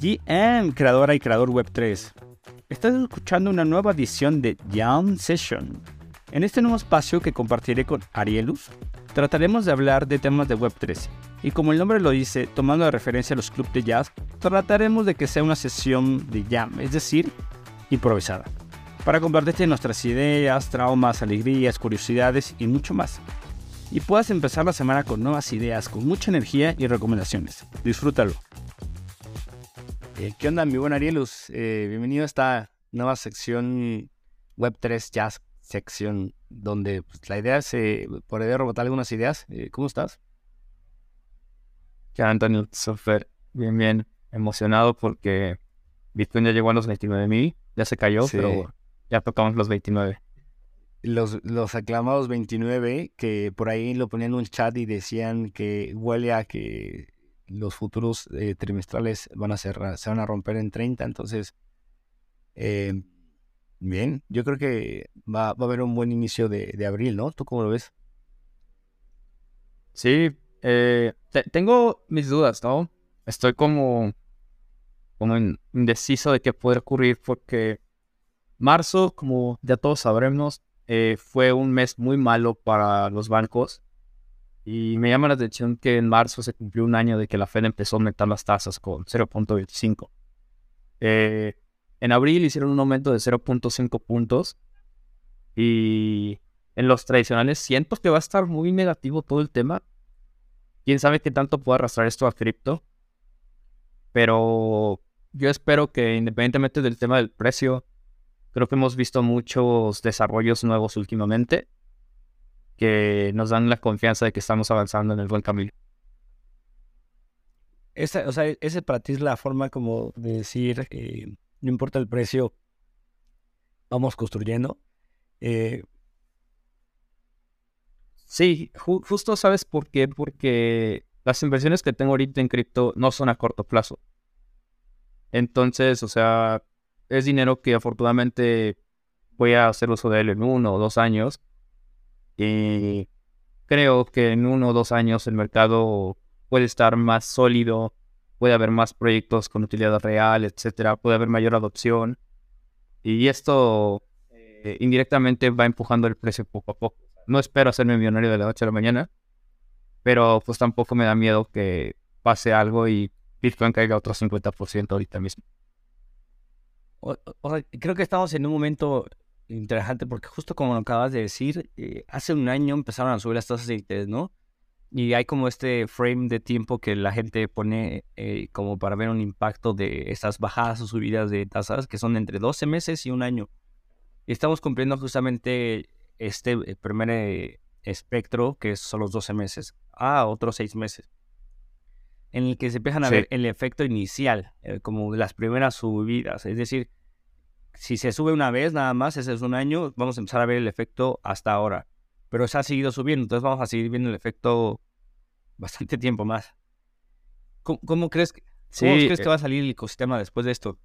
GM, creadora y creador Web3. Estás escuchando una nueva edición de Jam Session. En este nuevo espacio que compartiré con Arielus, trataremos de hablar de temas de Web3. Y como el nombre lo dice, tomando de referencia a los clubes de jazz, trataremos de que sea una sesión de jam, es decir, improvisada, para compartirte nuestras ideas, traumas, alegrías, curiosidades y mucho más. Y puedas empezar la semana con nuevas ideas, con mucha energía y recomendaciones. Disfrútalo. Eh, ¿Qué onda, mi buen Arielus? Eh, bienvenido a esta nueva sección Web3 Jazz sección, donde pues, la idea es eh, poder rebotar algunas ideas. ¿Cómo estás? ¿Qué Antonio? Súper bien, bien emocionado porque Bitcoin ya llegó a los 29 mil, ya se cayó, pero ya tocamos los 29. Los, los aclamados 29, que por ahí lo ponían en un chat y decían que huele a que los futuros eh, trimestrales van a ser, se van a romper en 30, entonces, eh, bien, yo creo que va, a haber un buen inicio de, abril, ¿no? ¿Tú cómo lo ves? Sí, eh, tengo mis dudas, ¿no? Estoy como, como indeciso de qué puede ocurrir porque marzo, como ya todos sabremos, fue un mes muy malo para los bancos y me llama la atención que en marzo se cumplió un año de que la Fed empezó a aumentar las tasas con 0.25. Eh, en abril hicieron un aumento de 0.5 puntos. Y en los tradicionales siento que va a estar muy negativo todo el tema. Quién sabe qué tanto puede arrastrar esto a cripto. Pero yo espero que independientemente del tema del precio, creo que hemos visto muchos desarrollos nuevos últimamente que nos dan la confianza de que estamos avanzando en el buen camino. Esa, o sea, ese para ti es la forma como de decir, eh, no importa el precio, vamos construyendo. Eh, sí, justo sabes por qué, porque las inversiones que tengo ahorita en cripto no son a corto plazo. Entonces, o sea, es dinero que afortunadamente voy a hacer uso de él en uno o dos años y creo que en uno o dos años el mercado puede estar más sólido, puede haber más proyectos con utilidad real, etcétera, puede haber mayor adopción. Y esto eh, indirectamente va empujando el precio poco a poco. No espero hacerme millonario de la noche a la mañana, pero pues tampoco me da miedo que pase algo y Bitcoin caiga otro 50% ahorita mismo. creo que estamos en un momento interesante porque justo como lo acabas de decir, eh, hace un año empezaron a subir las tasas de interés, ¿no? Y hay como este frame de tiempo que la gente pone eh, como para ver un impacto de estas bajadas o subidas de tasas que son entre 12 meses y un año. Y estamos cumpliendo justamente este eh, primer espectro que son los 12 meses a otros 6 meses. En el que se empiezan a ver el efecto inicial, como las primeras subidas. Es decir, si se sube una vez nada más, ese es un año, vamos a empezar a ver el efecto hasta ahora. Pero se ha seguido subiendo, entonces vamos a seguir viendo el efecto bastante tiempo más. ¿Cómo, crees, que, crees que eh va a salir el ecosistema después de esto?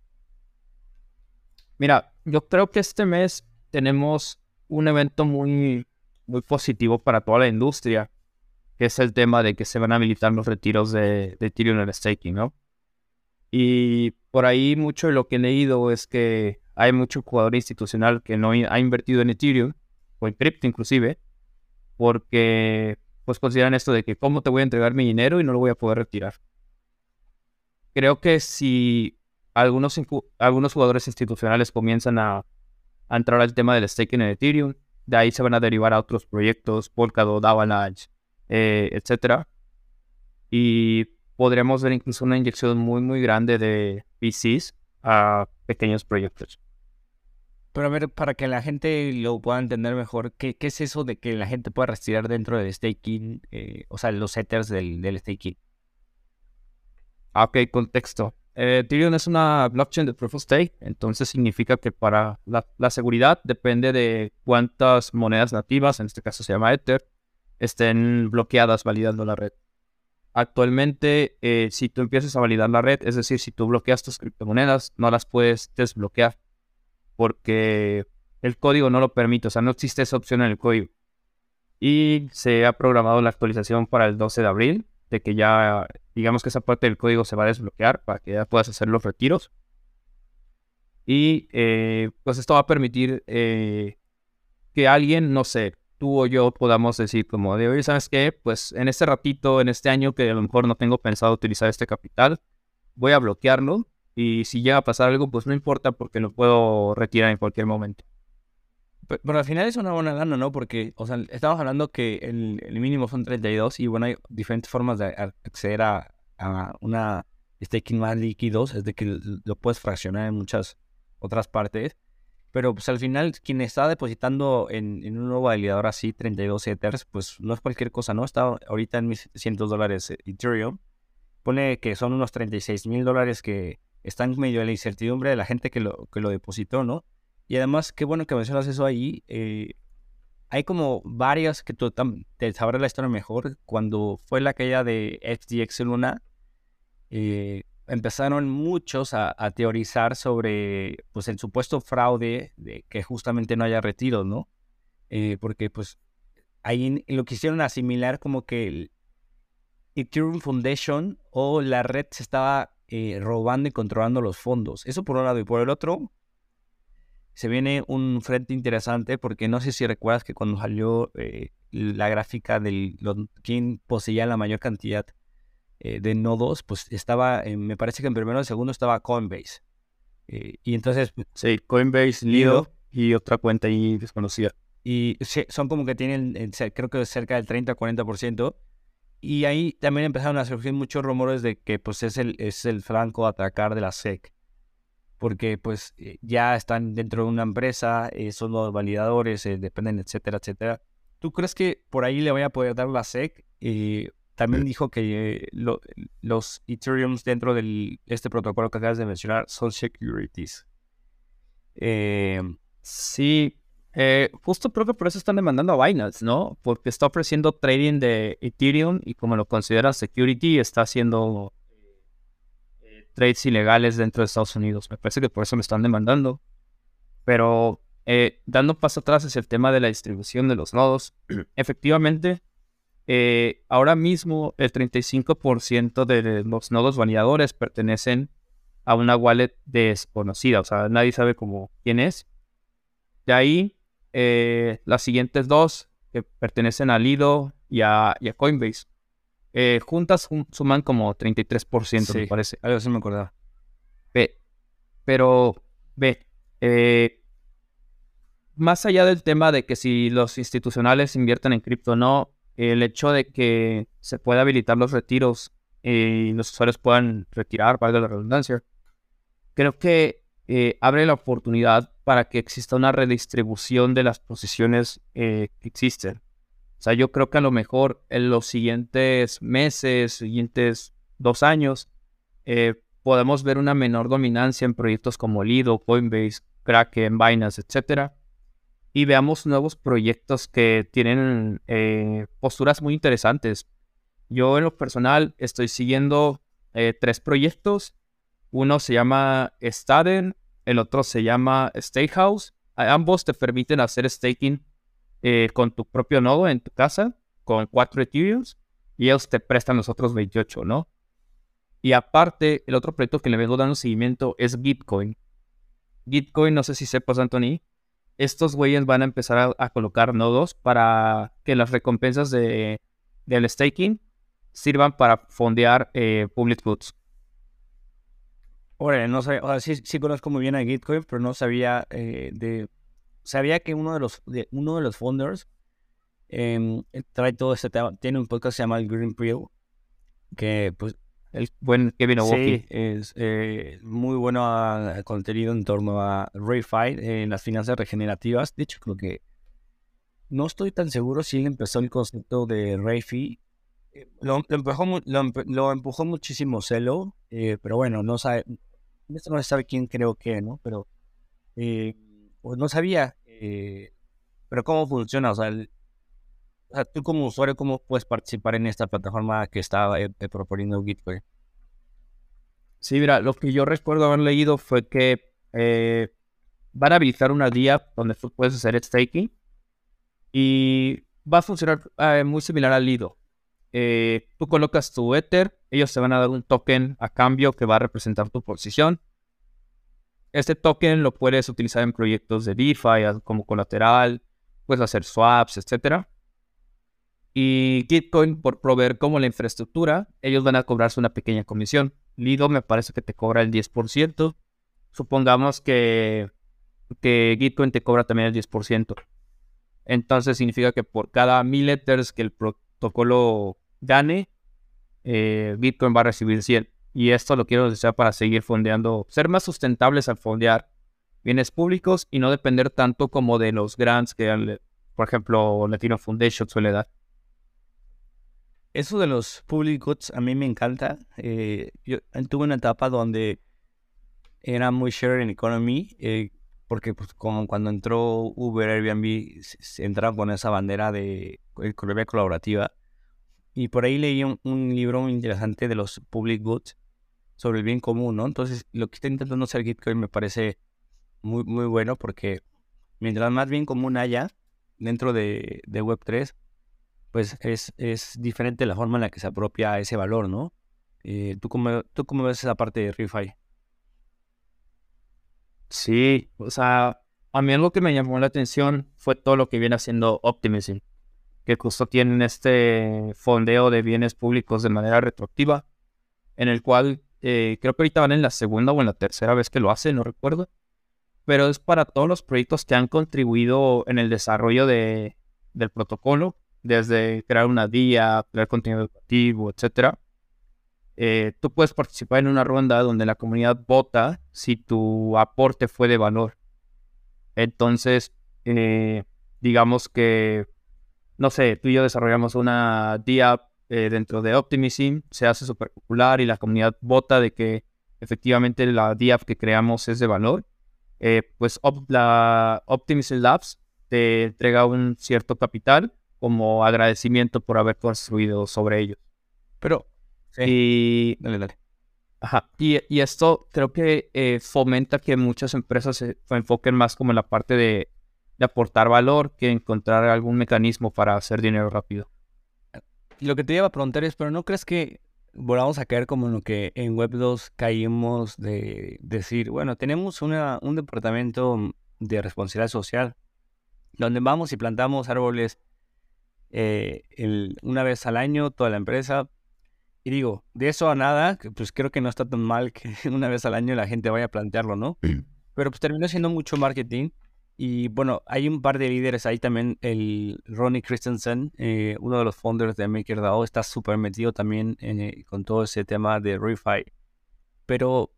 Mira, yo creo que este mes tenemos un evento muy, muy positivo para toda la industria, que es el tema de que se van a habilitar los retiros de, de Ethereum en el staking, ¿no? Y por ahí mucho de lo que he leído es que hay mucho jugador institucional que no ha invertido en Ethereum o en cripto inclusive, porque pues consideran esto de que cómo te voy a entregar mi dinero y no lo voy a poder retirar. Creo que si algunos, algunos jugadores institucionales comienzan a, entrar al tema del staking en Ethereum, de ahí se van a derivar a otros proyectos, Polkadot, Avalanche, eh, etc. Y podremos ver incluso una inyección muy, muy grande de VCs a pequeños proyectos. Pero a ver, para que la gente lo pueda entender mejor, ¿qué, es eso de que la gente pueda retirar dentro del staking? Eh, o sea, los setters del, staking. Ah, ok, contexto. Eh, Ethereum es una blockchain de Proof of Stake, entonces significa que para la, seguridad depende de cuántas monedas nativas, en este caso se llama Ether, estén bloqueadas validando la red. Actualmente, eh, si tú empiezas a validar la red, es decir, si tú bloqueas tus criptomonedas, no las puedes desbloquear porque el código no lo permite, o sea, no existe esa opción en el código. Y se ha programado la actualización para el 12 de abril, de que ya digamos que esa parte del código se va a desbloquear para que ya puedas hacer los retiros. Y eh, pues esto va a permitir eh, que alguien, no sé, tú o yo podamos decir como de, oye, ¿sabes qué? Pues en este ratito, en este año que a lo mejor no tengo pensado utilizar este capital, voy a bloquearlo y si llega a pasar algo, pues no importa porque lo puedo retirar en cualquier momento. Pero, al final es una buena lana, ¿no? Porque, o sea, estamos hablando que el, mínimo son 32 y bueno, hay diferentes formas de acceder a, a una staking más líquidos, es de que lo puedes fraccionar en muchas otras partes. Pero pues al final, quien está depositando en, en un nuevo validador así, 32 Ethers, pues no es cualquier cosa, ¿no? Está ahorita en 1.700 dólares eh, Ethereum. Pone que son unos 36 mil dólares que están medio de la incertidumbre de la gente que lo, que lo depositó, ¿no? Y además, qué bueno que mencionas eso ahí. Eh, hay como varias que tú te sabrás la historia mejor. Cuando fue la caída de FTX Luna, eh, empezaron muchos a, teorizar sobre pues el supuesto fraude de que justamente no haya retiros, ¿no? Eh, porque pues ahí lo quisieron asimilar como que el Ethereum Foundation o la red se estaba robando y controlando los fondos. Eso por un lado y por el otro, se viene un frente interesante porque no sé si recuerdas que cuando salió eh, la gráfica de quién poseía la mayor cantidad eh, de nodos, pues estaba, me parece que en primero y segundo estaba Coinbase. Eh, y entonces... Sí, Coinbase, Lido y otra cuenta ahí desconocida. Y son como que tienen, creo que cerca del 30-40%. Y ahí también empezaron a surgir muchos rumores de que pues es el, es el franco atacar de la SEC porque pues eh, ya están dentro de una empresa, eh, son los validadores, eh, dependen, etcétera, etcétera. ¿Tú crees que por ahí le vaya a poder dar la SEC? también dijo que los Ethereum dentro de este protocolo que acabas de mencionar son securities. sí, justo creo que por eso están demandando a Binance, ¿no? Porque está ofreciendo trading de Ethereum y como lo considera security, está haciendo trades ilegales dentro de Estados Unidos. Me parece que por eso me están demandando. Pero eh, dando paso atrás hacia el tema de la distribución de los nodos, efectivamente, eh, ahora mismo el 35% de los nodos validadores pertenecen a una wallet desconocida, o sea, nadie sabe cómo quién es. De ahí, eh, las siguientes dos que pertenecen a Lido y a Coinbase. Eh, juntas suman como 33%, me parece. Algo así me acordaba. Ve, pero ve, eh, más allá del tema de que si los institucionales invierten en cripto o no, el hecho de que se pueda habilitar los retiros y los usuarios puedan retirar, valga la redundancia, creo que eh, abre la oportunidad para que exista una redistribución de las posiciones que existen. O sea, yo creo que a lo mejor en los siguientes meses, siguientes dos años, eh, podemos ver una menor dominancia en proyectos como Lido, Coinbase, Kraken, Binance, etc. Y veamos nuevos proyectos que tienen eh, posturas muy interesantes. Yo en lo personal estoy siguiendo eh, tres proyectos. Uno se llama Staden, el otro se llama Stakehouse. Ambos te permiten hacer staking eh, con tu propio nodo en tu casa, con cuatro Ethereum, y ellos te prestan los otros 28, ¿no? Y aparte, el otro proyecto que le vengo dando seguimiento es Gitcoin. Gitcoin, no sé si sepas, Anthony, estos güeyes van a empezar a, colocar nodos para que las recompensas de, del staking sirvan para fondear eh, public goods. Órale, no sé, o sea, sí, sí, conozco muy bien a Gitcoin, pero no sabía eh, de sabía que uno de los, de, uno de los founders em, trae todo este tema. Tiene un podcast que se llama el Green Prill, que pues el buen Kevin Sí, es eh, muy bueno a, contenido en torno a RayFi en las finanzas regenerativas. De hecho, creo que no estoy tan seguro si él empezó el concepto de RayFi. Eh, lo, empujó, lo, empujó muchísimo Celo, eh, pero bueno, no sabe, no se sabe quién creo que, ¿no? Pero pues no sabía. Eh, pero cómo funciona, o sea, tú como usuario, ¿cómo puedes participar en esta plataforma que está eh, eh, proponiendo Gitcoin? Sí, mira, lo que yo recuerdo haber leído fue que van a habilitar una guía donde tú puedes hacer staking y va a funcionar muy similar al Lido. Eh, tú colocas tu Ether, ellos te van a dar un token a cambio que va a representar tu posición. Este token lo puedes utilizar en proyectos de DeFi como colateral, puedes hacer swaps, etc. Y Gitcoin, por proveer como la infraestructura, ellos van a cobrarse una pequeña comisión. Lido me parece que te cobra el 10%. Supongamos que, que Gitcoin te cobra también el 10%. Entonces significa que por cada mil Ethers que el protocolo gane, eh, Bitcoin va a recibir 100. Y esto lo quiero desear para seguir fondeando, ser más sustentables al fondear bienes públicos y no depender tanto como de los grants que, por ejemplo, Latino Foundation suele dar. Eso de los public goods a mí me encanta. Eh, yo tuve una etapa donde era muy sharing economy, eh, porque pues, como cuando entró Uber, Airbnb, se, entraron con esa bandera de economía colaborativa. Y por ahí leí un, libro muy interesante de los public goods sobre el bien común, ¿no? Entonces, lo que está intentando hacer Gitcoin me parece muy, muy bueno porque mientras más bien común haya dentro de, Web3, pues es, es, diferente la forma en la que se apropia ese valor, ¿no? Eh, ¿tú, cómo, ¿Tú cómo ves esa parte de ReFi? Sí, o sea, a mí algo que me llamó la atención fue todo lo que viene haciendo Optimism que justo tienen este fondeo de bienes públicos de manera retroactiva, en el cual eh, creo que ahorita van en la segunda o en la tercera vez que lo hacen, no recuerdo, pero es para todos los proyectos que han contribuido en el desarrollo de, del protocolo, desde crear una guía, crear contenido educativo, etc. Eh, tú puedes participar en una ronda donde la comunidad vota si tu aporte fue de valor. Entonces, eh, digamos que no sé, tú y yo desarrollamos una DApp eh, dentro de Optimism, se hace súper popular y la comunidad vota de que efectivamente la DApp que creamos es de valor, eh, pues la Optimism Labs te entrega un cierto capital como agradecimiento por haber construido sobre ellos. Pero, y, dale, dale. Ajá. Y, esto creo que eh, fomenta que muchas empresas se enfoquen más como en la parte de de aportar valor que encontrar algún mecanismo para hacer dinero rápido. Lo que te iba a preguntar es, pero ¿no crees que volvamos a caer como en lo que en Web 2 caímos de decir, bueno, tenemos una, un departamento de responsabilidad social donde vamos y plantamos árboles eh, una vez al año, toda la empresa. Y digo, de eso a nada, pues creo que no está tan mal que una vez al año la gente vaya a plantearlo, ¿no? Pero pues terminó siendo mucho marketing y bueno, hay un par de líderes ahí también. El Ronnie Christensen, eh, uno de los founders de MakerDAO, está súper metido también eh, con todo ese tema de ReFi. Pero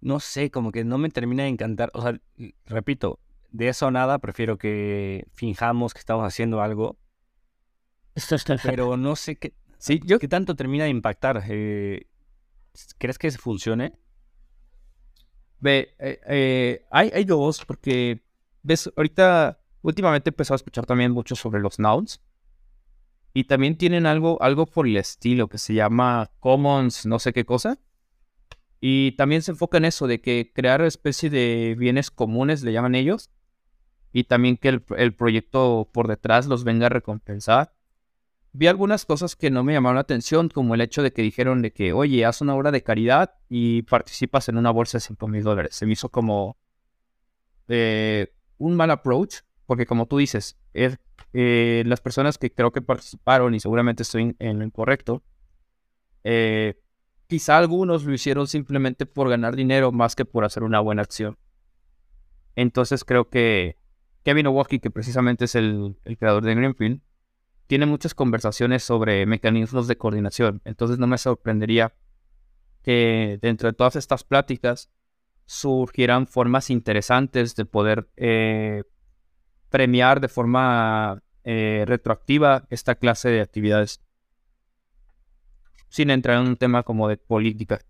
no sé, como que no me termina de encantar. O sea, repito, de eso nada, prefiero que finjamos que estamos haciendo algo. Pero no sé qué, sí, yo... qué tanto termina de impactar. Eh, ¿Crees que funcione? Ve, hay, hay dos, porque ves, ahorita últimamente he empezado a escuchar también mucho sobre los nouns. Y también tienen algo, algo por el estilo que se llama commons, no sé qué cosa. Y también se enfoca en eso, de que crear especie de bienes comunes, le llaman ellos. Y también que el, el proyecto por detrás los venga a recompensar. Vi algunas cosas que no me llamaron la atención, como el hecho de que dijeron de que, oye, haz una obra de caridad y participas en una bolsa de 5 mil dólares. Se me hizo como... Eh, un mal approach, porque como tú dices, eh, las personas que creo que participaron, y seguramente estoy en lo incorrecto, eh, quizá algunos lo hicieron simplemente por ganar dinero más que por hacer una buena acción. Entonces creo que Kevin Owocki, que precisamente es el, el creador de Greenfield, tiene muchas conversaciones sobre mecanismos de coordinación. Entonces no me sorprendería que dentro de todas estas pláticas surgieran formas interesantes de poder eh, premiar de forma eh, retroactiva esta clase de actividades. Sin entrar en un tema como de política.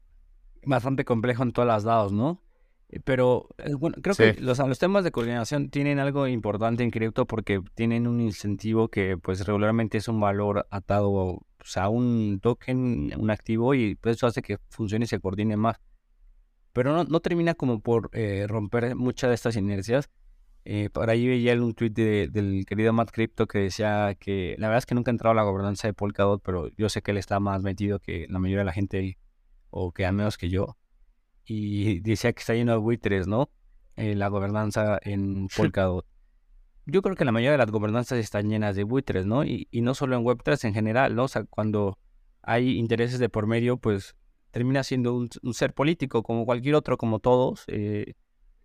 Bastante complejo en todas las lados, ¿no? Eh, pero bueno, creo que los, los, temas de coordinación tienen algo importante en cripto porque tienen un incentivo que pues regularmente es un valor atado a un token, un activo y pues, eso hace que funcione y se coordine más pero no, termina como por eh, romper muchas de estas inercias. Eh, por ahí veía un tweet del querido Matt Crypto que decía que la verdad es que nunca ha entrado a la gobernanza de Polkadot, pero yo sé que él está más metido que la mayoría de la gente, o que al menos que yo. Y decía que está lleno de buitres, ¿no? Eh, la gobernanza en Polkadot. Yo creo que la mayoría de las gobernanzas están llenas de buitres, ¿no? Y, y no solo en Web3 en general, ¿no? O sea, cuando hay intereses de por medio, pues termina siendo un, ser político como cualquier otro, como todos. Eh,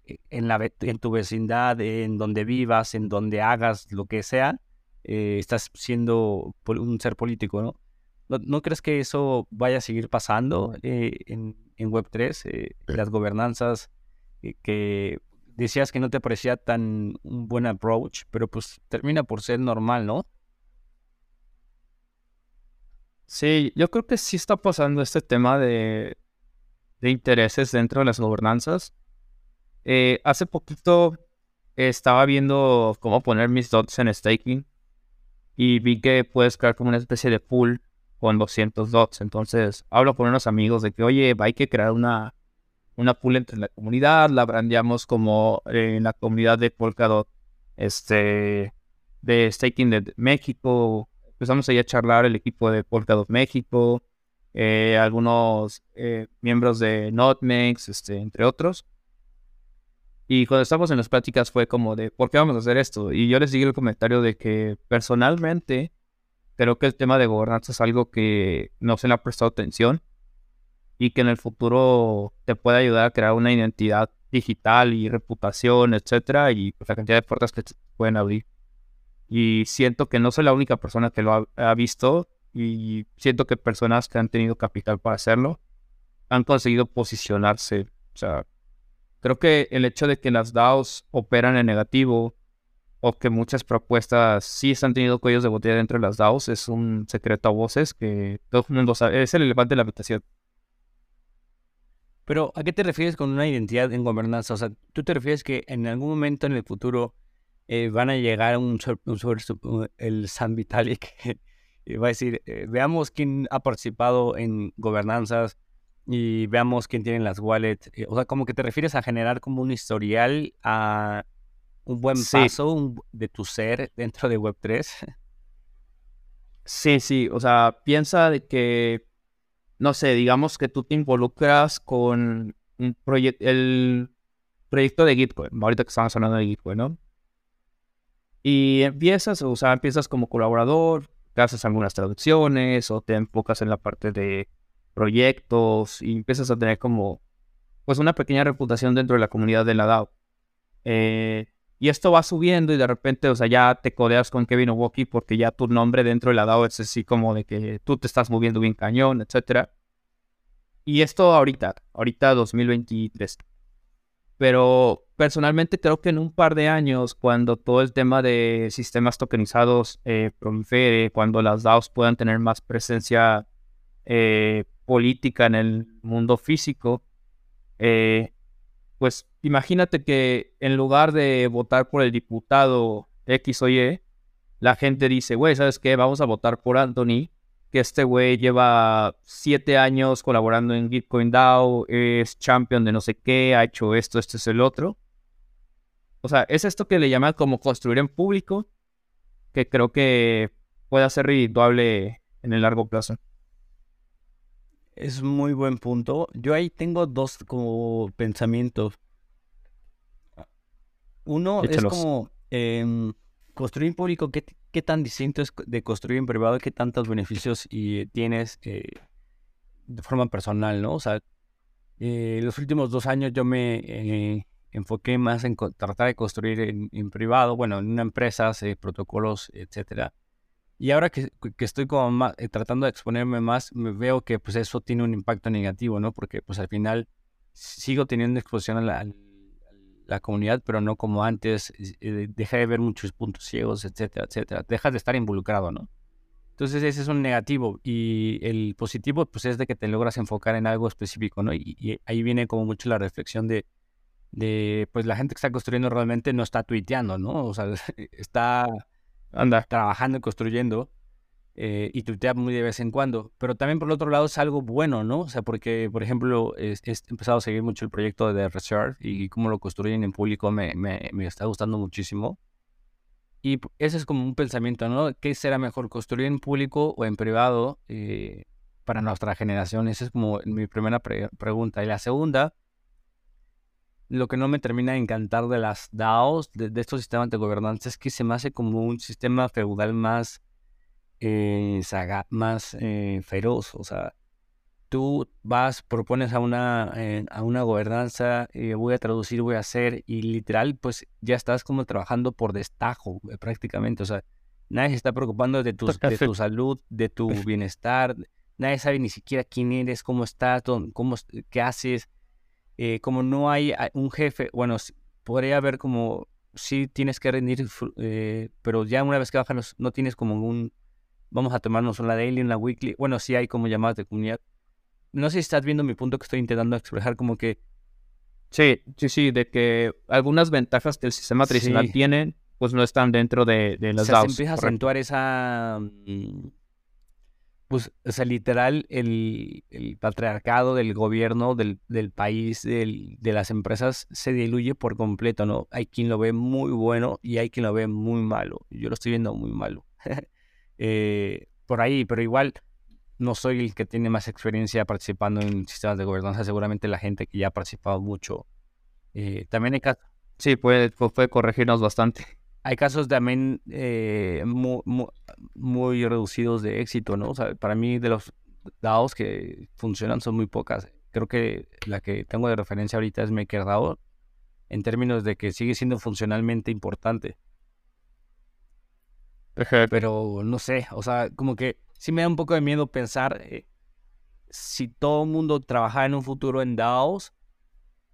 e, en, la, en tu vecindad, en donde vivas, en donde hagas lo que sea, eh, estás siendo un ser político, ¿no? ¿no? crees que eso vaya a seguir pasando eh, en, en, Web3? Eh, las gobernanzas que decías que no te parecía tan un buen approach, pero pues termina por ser normal, ¿no? Sí, yo creo que sí está pasando este tema de, intereses dentro de las gobernanzas. Eh, hace poquito estaba viendo cómo poner mis dots en staking y vi que puedes crear como una especie de pool con 200 dots. Entonces hablo con unos amigos de que, oye, hay que crear una, una pool entre la comunidad, la brandeamos como en la comunidad de Polkadot, este, de staking de México. Empezamos ahí a charlar el equipo de Polkadot México, eh, algunos eh, miembros de Notmex, este, entre otros. Y cuando estábamos en las pláticas fue como de, ¿por qué vamos a hacer esto? Y yo les di el comentario de que personalmente creo que el tema de gobernanza es algo que no se le ha prestado atención y que en el futuro te puede ayudar a crear una identidad digital y reputación, etcétera, y pues, la cantidad de puertas que pueden abrir. Y siento que no soy la única persona que lo ha, visto y siento que personas que han tenido capital para hacerlo han conseguido posicionarse. O sea, Creo que el hecho de que las DAOs operan en negativo o que muchas propuestas sí están teniendo cuellos de botella dentro de las DAOs es un secreto a voces que todo el mundo sabe. Es el elefante de la habitación. Pero, ¿a qué te refieres con una identidad en gobernanza? O sea, ¿tú te refieres que en algún momento en el futuro eh, van a llegar a un, un, el San Vitalik y va a decir, eh, veamos quién ha participado en gobernanzas y veamos quién tiene las wallets. Eh, o sea, como que te refieres a generar como un historial, a un buen paso de tu ser dentro de Web3. Sí, sí, o sea, piensa de que, no sé, digamos que tú te involucras con un proyecto, el proyecto de Gitcoin, ahorita que estamos hablando de Gitcoin, ¿no? Y empiezas, o sea, empiezas como colaborador, haces algunas traducciones o te enfocas en la parte de proyectos y empiezas a tener como pues una pequeña reputación dentro de la comunidad de la DAO. Eh, y esto va subiendo y de repente, o sea, ya te codeas con Kevin Owoki porque ya tu nombre dentro de la DAO es así como de que tú te estás moviendo bien cañón, etcétera. Y esto ahorita, ahorita 2023. Pero personalmente creo que en un par de años, cuando todo el tema de sistemas tokenizados eh, prolifere, cuando las DAOs puedan tener más presencia eh, política en el mundo físico, eh, pues imagínate que en lugar de votar por el diputado X o Y, la gente dice, güey, ¿sabes qué? Vamos a votar por Anthony, que este güey lleva siete años colaborando en Bitcoin DAO, es champion de no sé qué, ha hecho esto, esto es el otro. O sea, es esto que le llaman como construir en público, que creo que puede ser redituable en el largo plazo. Es muy buen punto. Yo ahí tengo dos como pensamientos. Uno es como em, construir en público, ¿qué, ¿qué, tan distinto es de construir en privado? ¿Qué tantos beneficios y tienes eh, de forma personal, no? O sea, eh, los últimos dos años yo me eh, enfoqué más en tratar de construir en, en, privado, bueno, en una empresa, protocolos, etcétera. Y ahora que, estoy como más, eh, tratando de exponerme más, me veo que pues eso tiene un impacto negativo, ¿no? Porque pues al final sigo teniendo exposición a la, la comunidad, pero no como antes. Eh, de ver muchos puntos ciegos, etcétera, etcétera. Dejas de estar involucrado, ¿no? Entonces ese es un negativo. Y el positivo pues es de que te logras enfocar en algo específico, ¿no? Y, y ahí viene como mucho la reflexión de, de, pues la gente que está construyendo realmente no está tuiteando, ¿no? O sea, está anda trabajando y construyendo. eh, y tuitea muy de vez en cuando. Pero también por el otro lado es algo bueno, ¿no? O sea, porque, por ejemplo, he, empezado a seguir mucho el proyecto de Reserve y cómo lo construyen en público me, me, me está gustando muchísimo. Y ese es como un pensamiento, ¿no? ¿Qué será mejor, construir en público o en privado eh, para nuestra generación? Esa es como mi primera pregunta. Y la segunda, lo que no me termina de encantar de las DAOs, de, estos sistemas de gobernanza, es que se me hace como un sistema feudal más, eh, más eh, feroz. O sea, tú vas, propones a una, eh, a una gobernanza, voy a traducir, voy a hacer, y literal, pues ya estás como trabajando por destajo prácticamente. O sea, nadie se está preocupando de tu, de tu salud, de tu bienestar, nadie sabe ni siquiera quién eres, cómo estás, cómo, qué haces. Como no hay un jefe, bueno, podría haber como, sí tienes que rendir, pero ya una vez que bajas no tienes como un, vamos a tomarnos una daily, una weekly, bueno, sí hay como llamadas de comunidad, no sé si estás viendo mi punto que estoy intentando expresar, como que... Sí, sí, sí, de que algunas ventajas que el sistema tradicional tiene, pues no están dentro de, de las o sea, Se empieza a acentuar esa... Mm, pues, o sea, literal, el, patriarcado del gobierno, del, del país, del, de las empresas, se diluye por completo, ¿no? Hay quien lo ve muy bueno y hay quien lo ve muy malo. Yo lo estoy viendo muy malo. Eh, por ahí, pero igual no soy el que tiene más experiencia participando en sistemas de gobernanza, seguramente la gente que ya ha participado mucho. Eh, también hay casos. Sí, puede, puede corregirnos bastante. Hay casos también eh, muy, reducidos de éxito, ¿no? O sea, para mí de los DAOs que funcionan son muy pocas. Creo que la que tengo de referencia ahorita es MakerDAO, en términos de que sigue siendo funcionalmente importante. Pero no sé, o sea, como que sí me da un poco de miedo pensar eh, si todo el mundo trabajara en un futuro en DAOs,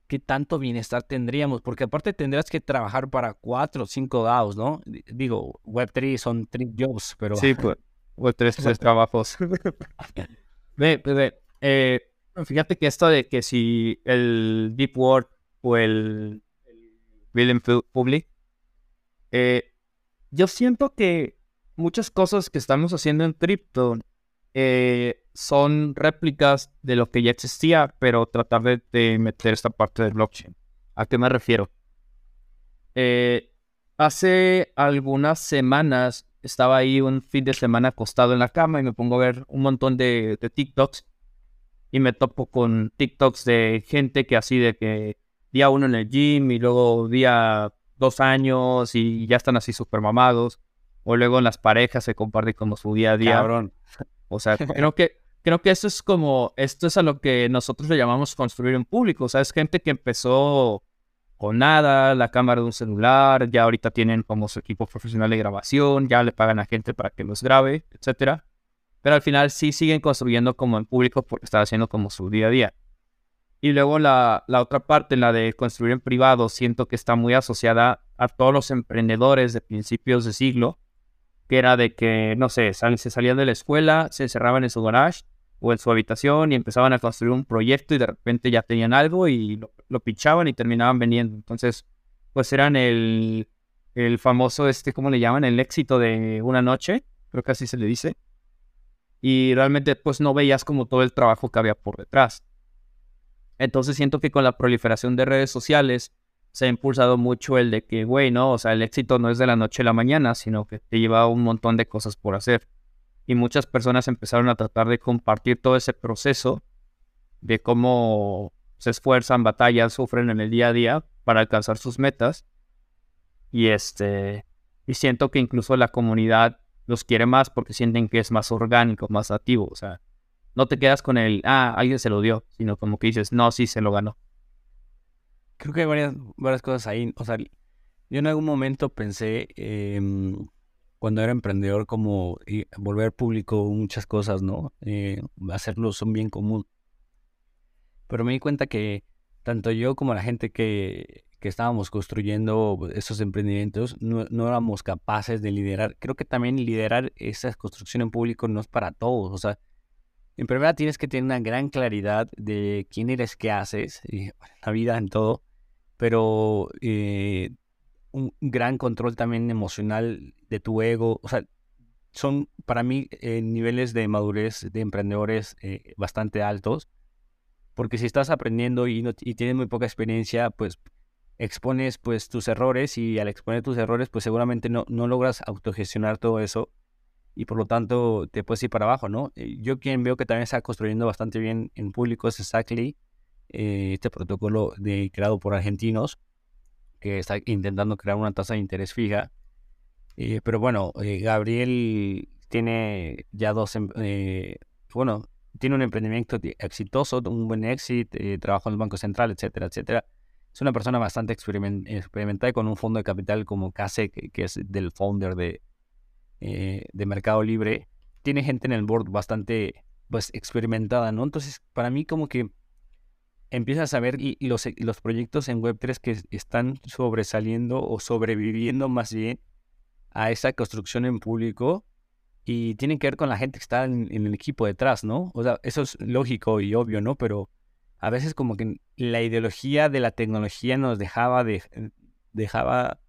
¿qué tanto bienestar tendríamos? Porque aparte tendrías que trabajar para cuatro o cinco DAOs, ¿no? Digo, Web3 son tres jobs, pero... Sí, pues, Web3 tres trabajos. ve, ve, eh, fíjate que esto de que si el Deep World o el, Building Public, eh, yo siento que muchas cosas que estamos haciendo en cripto eh, son réplicas de lo que ya existía, pero tratar de, meter esta parte de blockchain. ¿A qué me refiero? Eh, hace algunas semanas estaba ahí un fin de semana acostado en la cama y me pongo a ver un montón de, de TikToks y me topo con TikToks de gente que así de que día uno en el gym y luego día dos años y ya están así súper mamados o luego en las parejas se comparte como su día a día. Cabrón. O sea, creo que, creo que eso es como, esto es a lo que nosotros le llamamos construir en público. O sea, es gente que empezó con nada, la cámara de un celular, ya ahorita tienen como su equipo profesional de grabación, ya le pagan a gente para que los grabe, etcétera. Pero al final sí siguen construyendo como en público porque están haciendo como su día a día. Y luego la, la otra parte, la de construir en privado, siento que está muy asociada a todos los emprendedores de principios de siglo que era de que, no sé, se salían de la escuela, se encerraban en su garage o en su habitación y empezaban a construir un proyecto y de repente ya tenían algo y lo, lo pinchaban y terminaban vendiendo. Entonces, pues eran el, el famoso, este, ¿cómo le llaman? El éxito de una noche, creo que así se le dice. Y realmente pues no veías como todo el trabajo que había por detrás. Entonces siento que con la proliferación de redes sociales, se ha impulsado mucho el de que, güey, no, o sea, el éxito no es de la noche a la mañana, sino que te lleva un montón de cosas por hacer. Y muchas personas empezaron a tratar de compartir todo ese proceso de cómo se esfuerzan, batallan, sufren en el día a día para alcanzar sus metas. Y este, y siento que incluso la comunidad los quiere más porque sienten que es más orgánico, más activo. O sea, no te quedas con el, ah, alguien se lo dio, sino como que dices, no, sí se lo ganó. Creo que hay varias, varias cosas ahí. O sea, yo en algún momento pensé, em, cuando era emprendedor, como volver público muchas cosas, ¿no? Eh, hacerlo son bien común. Pero me di cuenta que tanto yo como la gente que, que estábamos construyendo esos emprendimientos no, no, éramos capaces de liderar. Creo que también liderar esa construcción en público no es para todos. O sea, en primera tienes que tener una gran claridad de quién eres, qué haces, la vida en todo, pero eh, un gran control también emocional de tu ego. O sea, son para mí eh, niveles de madurez de emprendedores eh, bastante altos, porque si estás aprendiendo y, no, y tienes muy poca experiencia, pues expones pues tus errores y al exponer tus errores pues seguramente no, no logras autogestionar todo eso y por lo tanto te puedes ir para abajo, ¿no? Yo quien veo que también está construyendo bastante bien en público es Exactly, este protocolo de, creado por argentinos que está intentando crear una tasa de interés fija eh, pero bueno, eh, Gabriel tiene ya dos, em, eh, bueno, tiene un emprendimiento exitoso, un buen éxito, trabaja en el Banco Central, etcétera, etcétera. Es una persona bastante experimentada con un fondo de capital como CASE, que, es del founder de, de Mercado Libre. Tiene gente en el board bastante pues experimentada, ¿no? Entonces, para mí como que empiezas a ver y, los, proyectos en Web3 que están sobresaliendo o sobreviviendo más bien a esa construcción en público y tienen que ver con la gente que está en, el equipo detrás, ¿no? O sea, eso es lógico y obvio, ¿no? Pero a veces como que la ideología de la tecnología nos dejaba de, dejaba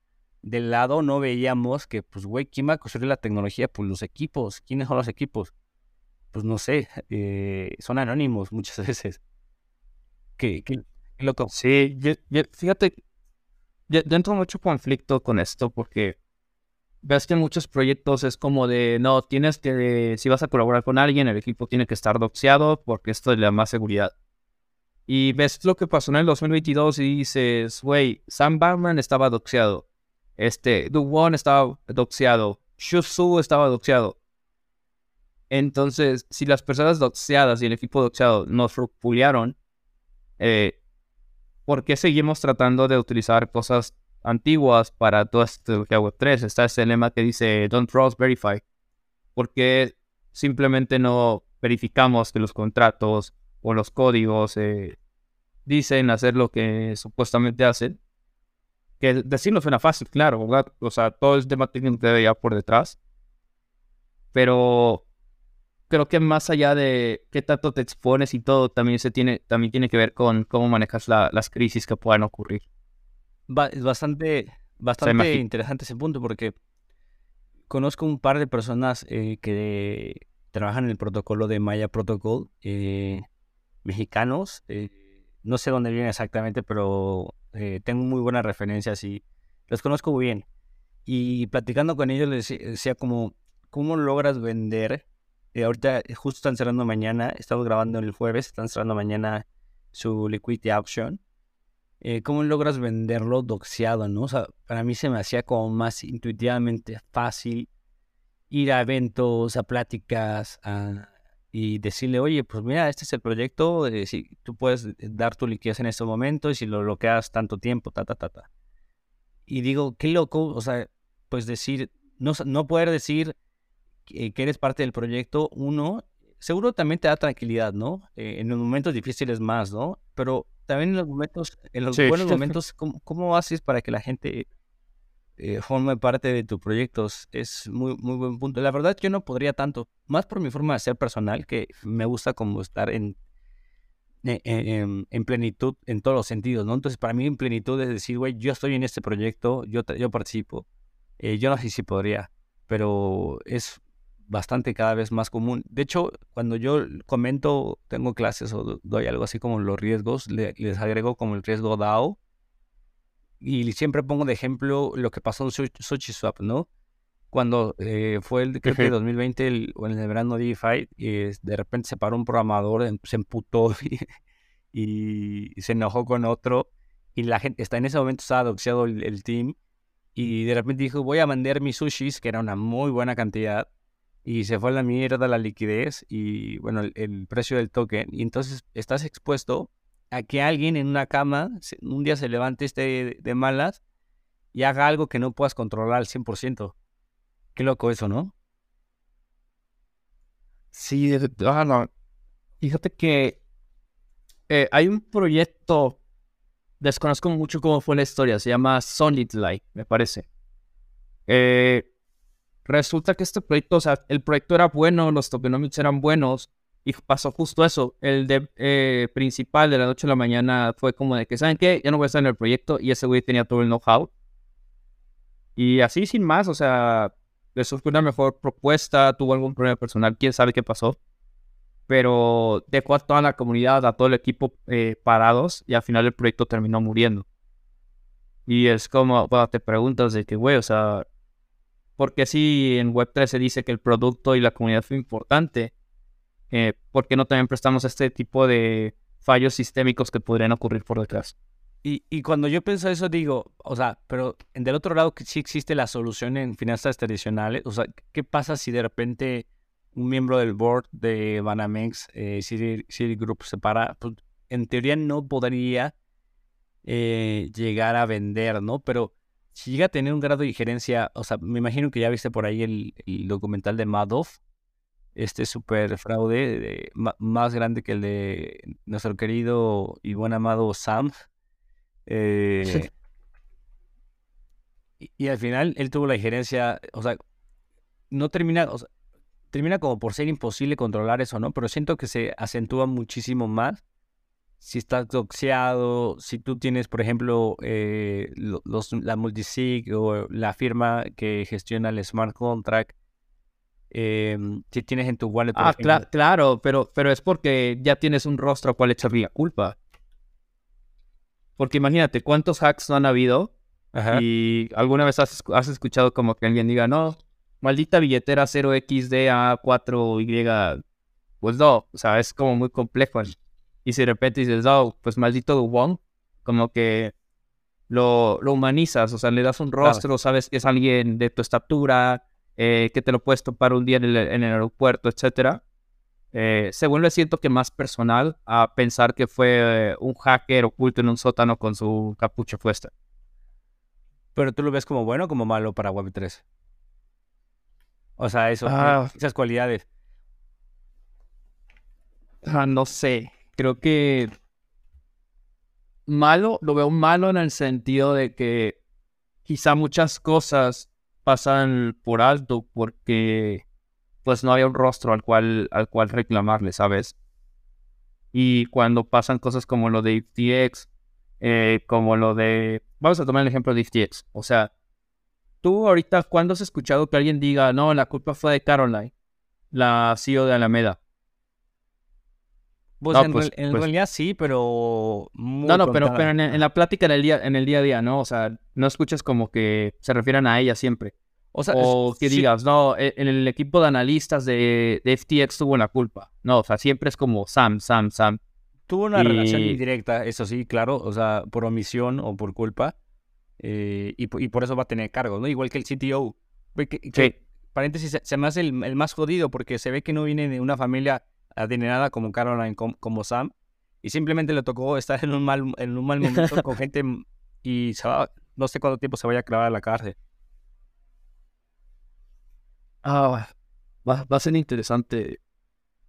de lado, no veíamos que, pues, güey, ¿quién va a construir la tecnología? Pues los equipos. ¿Quiénes son los equipos? Pues no sé, eh, son anónimos muchas veces. ¿Qué, qué, loco? Sí, fíjate, yo, yo entro mucho conflicto con esto porque ves que en muchos proyectos es como de, no, tienes que, si vas a colaborar con alguien, el equipo tiene que estar doxeado porque esto le da más seguridad. Y ves lo que pasó en el 2022 y dices, güey, Sam Batman estaba doxeado. Este, Won estaba doxeado. Shusu estaba doxeado. Entonces, si las personas doxeadas y el equipo doxeado nos repuliaron, eh, ¿por qué seguimos tratando de utilizar cosas antiguas para toda esta tecnología Web3. Está ese lema que dice Don't Trust, Verify. Porque simplemente no verificamos que los contratos o los códigos eh, dicen hacer lo que supuestamente hacen. Que decirlo suena fácil, claro, O sea, todo el tema técnico debe ir por detrás. Pero creo que más allá de qué tanto te expones y todo, también, se tiene, también tiene que ver con cómo manejas las crisis que puedan ocurrir es bastante, bastante interesante ese punto porque conozco un par de personas eh, que trabajan en el protocolo de Maya Protocol, eh, mexicanos. Eh, no sé dónde vienen exactamente, pero tengo muy buenas referencias y los conozco muy bien. Y platicando con ellos les decía como, ¿cómo logras vender? Ahorita justo están cerrando mañana, estamos grabando el jueves, están cerrando mañana su liquidity auction eh, cómo logras venderlo doxeado, ¿no? O sea, para mí se me hacía como más intuitivamente fácil ir a eventos, a pláticas, y decirle, oye, pues mira, este es el proyecto, eh, si tú puedes eh, dar tu liquidez en este momento y si lo bloqueas tanto tiempo, ta, ta, ta, ta. Y digo, qué loco, o sea, pues decir, no, no poder decir que, eres parte del proyecto, uno, seguro también te da tranquilidad, ¿no? en los momentos difíciles más, ¿no? Pero también en los momentos, en los buenos momentos, ¿cómo, haces para que la gente eh, forme parte de tus proyectos? Es muy, muy buen punto. La verdad, yo no podría tanto, más por mi forma de ser personal, que me gusta como estar en, en, plenitud en todos los sentidos, ¿no? Entonces, para mí, en plenitud es decir, güey, yo estoy en este proyecto, yo, yo participo. Eh, yo no sé si podría, pero es bastante cada vez más común. De hecho, cuando yo comento, tengo clases o doy algo así como los riesgos, les agrego como el riesgo DAO. Y siempre pongo de ejemplo lo que pasó en SushiSwap, ¿no? Cuando eh, fue el creo que 2020 o en el verano de DeFi, eh, de repente se paró un programador, se emputó y, se enojó con otro. Y la gente, está en ese momento estaba doxeado el, el team. Y de repente dijo, voy a vender mis sushis, que era una muy buena cantidad y se fue a la mierda la liquidez y bueno, el, precio del token. Y entonces estás expuesto a que alguien en una cama un día se levante este de malas y haga algo que no puedas controlar al 100%. Qué loco eso, ¿no? Sí, ah, fíjate que eh, hay un proyecto, desconozco mucho cómo fue la historia, se llama Solid Light, me parece. Eh, Resulta que este proyecto, o sea, el proyecto era bueno, los tokenomics eran buenos y pasó justo eso. El de eh, principal de la noche a la mañana fue como de que, ¿saben qué? Ya no voy a estar en el proyecto y ese güey tenía todo el know-how. Y así sin más, o sea, le surgió una mejor propuesta, tuvo algún problema personal, quién sabe qué pasó. Pero dejó a toda la comunidad, a todo el equipo eh, parados y al final el proyecto terminó muriendo. Y es como, bueno, te preguntas de que, güey, o sea, ¿por qué si en Web3 se dice que el producto y la comunidad fue importante? Eh, ¿Por qué no también prestamos este tipo de fallos sistémicos que podrían ocurrir por detrás? Y, y cuando yo pienso eso, digo, o sea, pero del otro lado que sí existe la solución en finanzas tradicionales, o sea, ¿qué pasa si de repente un miembro del board de Banamex, eh, Citigroup, se para? Pues, en teoría no podría eh, llegar a vender, ¿no? Pero si llega a tener un grado de injerencia, o sea, me imagino que ya viste por ahí el, documental de Madoff, este super fraude más grande que el de nuestro querido y buen amado Sam. Eh, y, al final él tuvo la injerencia, o sea, no termina, o sea, termina como por ser imposible controlar eso, ¿no? Pero siento que se acentúa muchísimo más si estás doxeado, si tú tienes, por ejemplo, eh, los, la multisig o la firma que gestiona el smart contract, em, si tienes en tu wallet. ah, claro, pero, pero es porque ya tienes un rostro al cual echarle culpa. Porque imagínate, ¿cuántos hacks no han habido? Y alguna vez has, has, escuchado como que alguien diga, no, maldita billetera 0xDA4Y. Pues no, o sea, es como muy complejo. Y si de repente dices, oh, pues maldito Wong, como que lo, lo, humanizas, o sea, le das un rostro, sabes que es alguien de tu estatura, eh, que te lo puedes topar un día en el, en el aeropuerto, etcétera. Eh, se vuelve, siento que más personal a pensar que fue eh, un hacker oculto en un sótano con su capucha puesta. Pero tú lo ves como bueno o como malo para Web3. O sea, eso, ah. esas cualidades. Ah, no sé creo que malo, lo veo malo en el sentido de que quizá muchas cosas pasan por alto porque pues no había un rostro al cual, al cual reclamarle, ¿sabes? Y cuando pasan cosas como lo de FTX, eh, como lo de... Vamos a tomar el ejemplo de FTX. O sea, tú ahorita, ¿cuándo has escuchado que alguien diga, no, la culpa fue de Caroline, la CEO de Alameda? Pues, en, pues, pues realidad sí, pero. no, no, pero, pero en, la plática en el, día, en el día a día, ¿no? O sea, no escuchas como que se refieran a ella siempre. O sea, o que digas, no, e, en el equipo de analistas de, FTX tuvo la culpa. No, o sea, siempre es como Sam, Sam, Sam. Tuvo una relación indirecta, eso sí, claro, o sea, por omisión o por culpa. Eh, y, por eso va a tener cargo, ¿no? Igual que el CTO. sí. Paréntesis, se, me hace el más jodido porque se ve que no viene de una familia adinerada como Caroline, como, Sam, y simplemente le tocó estar en un mal, en un mal momento con gente y se va, no sé cuánto tiempo se vaya a clavar a la cárcel. Ah, va, a ser interesante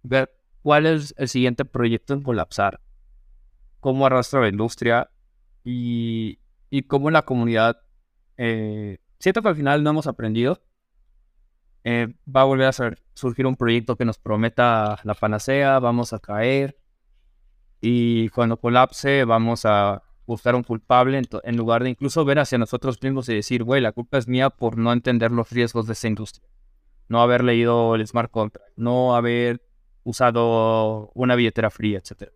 ver cuál es el siguiente proyecto en colapsar, cómo arrastra la industria y, y cómo la comunidad... Eh, siento que al final no hemos aprendido eh, va a volver a surgir un proyecto que nos prometa la panacea, vamos a caer y cuando colapse vamos a buscar un culpable en, lugar de incluso ver hacia nosotros mismos y decir, güey, la culpa es mía por no entender los riesgos de esa industria, no haber leído el smart contract, no haber usado una billetera fría, etc.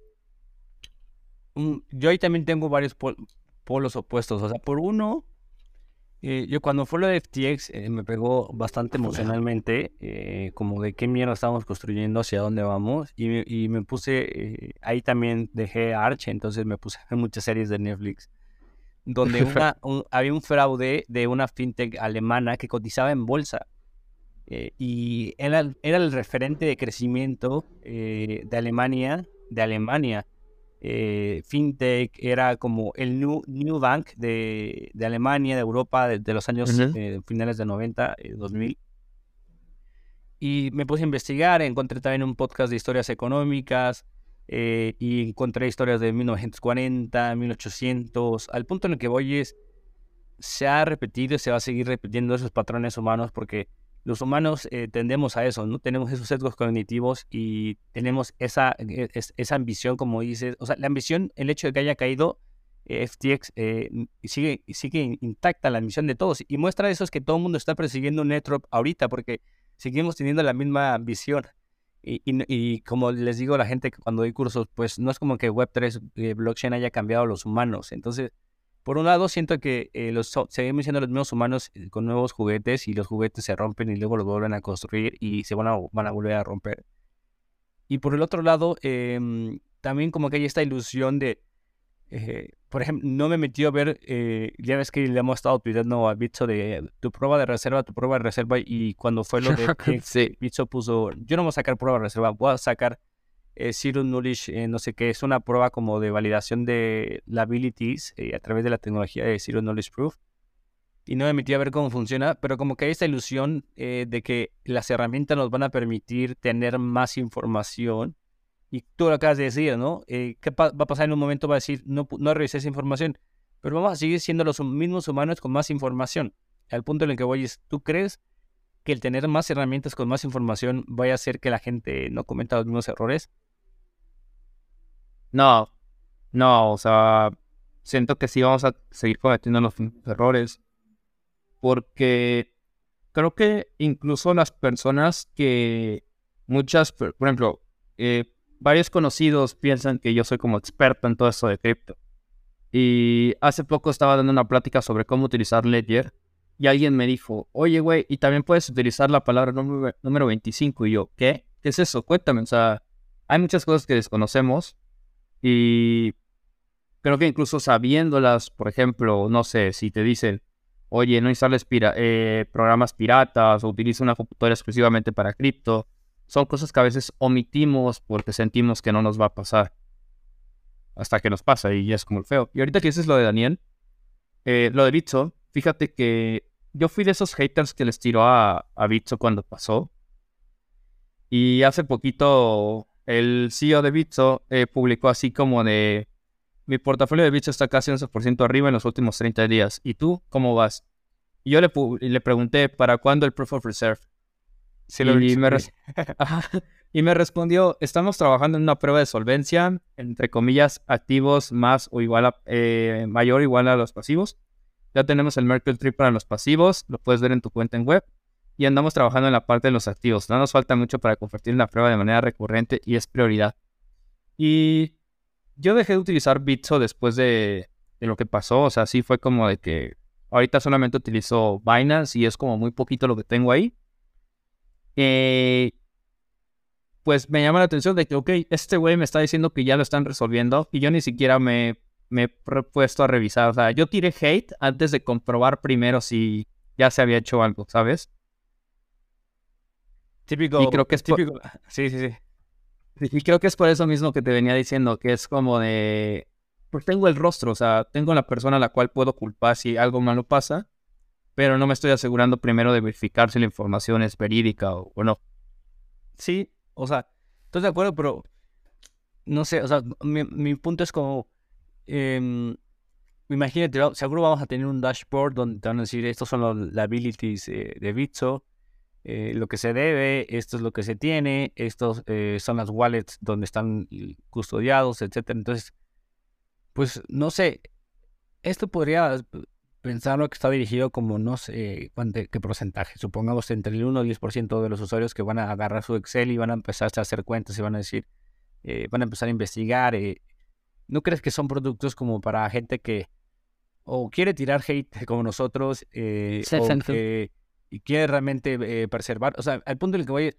Mm, yo ahí también tengo varios polos opuestos, o sea, por uno, eh, yo cuando fue lo de FTX eh, me pegó bastante emocionalmente, eh, como de qué mierda estamos construyendo, hacia dónde vamos, y, me puse, ahí también dejé Arch, entonces me puse a ver muchas series de Netflix, donde una, había un fraude de una fintech alemana que cotizaba en bolsa, y era, era, el referente de crecimiento de Alemania, de Alemania, eh, fintech, era como el New, new Bank de, de, Alemania, de Europa, de, los años eh, finales de 90, 2000. Eh, y me puse a investigar, encontré también un podcast de historias económicas y encontré historias de 1940, 1800, al punto en el que voy es, se ha repetido y se va a seguir repitiendo esos patrones humanos porque los humanos eh, tendemos a eso, ¿no? Tenemos esos sesgos cognitivos y tenemos esa, e, esa ambición, como dices. O sea, la ambición, el hecho de que haya caído, FTX sigue, sigue intacta la misión de todos. Y muestra eso es que todo el mundo está persiguiendo un NetDrop ahorita porque seguimos teniendo la misma visión. Y, como les digo a la gente cuando doy cursos, pues no es como que Web3 blockchain haya cambiado a los humanos. Entonces, por un lado, siento que los, seguimos siendo los mismos humanos con nuevos juguetes y los juguetes se rompen y luego los vuelven a construir y se van a, van a volver a romper. Y por el otro lado, em, también como que hay esta ilusión de, eh, por ejemplo, no me metió a ver, eh, ya ves que le hemos estado pidiendo a Bitso de tu prueba de reserva, tu prueba de reserva, y cuando fue lo de sí. Bitso puso, yo no voy a sacar prueba de reserva, voy a sacar eh, Zero Knowledge, eh, no sé qué, es una prueba como de validación de liabilities a través de la tecnología de Zero Knowledge Proof. Y no me metí a ver cómo funciona, pero como que hay esta ilusión de que las herramientas nos van a permitir tener más información y tú lo acabas de decir, ¿no? Eh, ¿Qué va a pasar en un momento? Va a decir, no, no revisé esa información, pero vamos a seguir siendo los mismos humanos con más información. Al punto en el que voy es, ¿tú crees que el tener más herramientas con más información vaya a hacer que la gente no cometa los mismos errores? No, no, o sea, siento que sí vamos a seguir cometiendo los errores, porque creo que incluso las personas que muchas, por ejemplo, eh, varios conocidos piensan que yo soy como experto en todo eso de cripto. Y hace poco estaba dando una plática sobre cómo utilizar Ledger y alguien me dijo, oye, güey, y también puedes utilizar la palabra número 25. Y yo, ¿qué? ¿Qué es eso? Cuéntame. O sea, hay muchas cosas que desconocemos y creo que incluso sabiéndolas, por ejemplo, no sé, si te dicen, oye, no instales eh, programas piratas o utiliza una computadora exclusivamente para cripto, son cosas que a veces omitimos porque sentimos que no nos va a pasar. Hasta que nos pasa y ya es como el feo. Y ahorita que dices lo de Daniel, eh, lo de Bitso, fíjate que yo fui de esos haters que les tiró a, a Bitso cuando pasó. Y hace poquito el CEO de Bitso eh, publicó así como de mi portafolio de Bitso está casi 11% arriba en los últimos 30 días. ¿Y tú cómo vas? Y yo le, le pregunté, ¿para cuándo el Proof of Reserve? y, me y, me respondió, estamos trabajando en una prueba de solvencia, entre comillas, activos más o igual a, eh, mayor o igual a los pasivos. Ya tenemos el Merkle Tree para los pasivos, lo puedes ver en tu cuenta en web. Y andamos trabajando en la parte de los activos. No nos falta mucho para convertir la prueba de manera recurrente y es prioridad. Y yo dejé de utilizar Bitso después de, de lo que pasó. O sea, sí fue como de que ahorita solamente utilizo Binance y es como muy poquito lo que tengo ahí. Eh, pues me llama la atención de que, ok, este güey me está diciendo que ya lo están resolviendo y yo ni siquiera me, me he puesto a revisar. O sea, yo tiré hate antes de comprobar primero si ya se había hecho algo, ¿sabes? Típico. Y creo que es típico. Sí, sí, sí. Y creo que es por eso mismo que te venía diciendo, que es como de. Pues tengo el rostro, o sea, tengo la persona a la cual puedo culpar si algo malo pasa pero no me estoy asegurando primero de verificar si la información es verídica o, no. Sí, o sea, estoy de acuerdo, pero no sé, o sea, mi, punto es como, eh, imagínate, seguro vamos a tener un dashboard donde te van a decir, estos son los liabilities eh, de Bitso, eh, lo que se debe, esto es lo que se tiene, estos eh, son las wallets donde están custodiados, etcétera. Entonces, pues no sé, esto podría pensarlo que está dirigido como no sé qué porcentaje, supongamos entre el 1 y el 10% de los usuarios que van a agarrar su Excel y van a empezar a hacer cuentas y van a decir, eh, van a empezar a investigar. Eh, ¿No crees que son productos como para gente que o quiere tirar hate como nosotros eh, o que y quiere realmente preservar? O sea, al punto en el que voy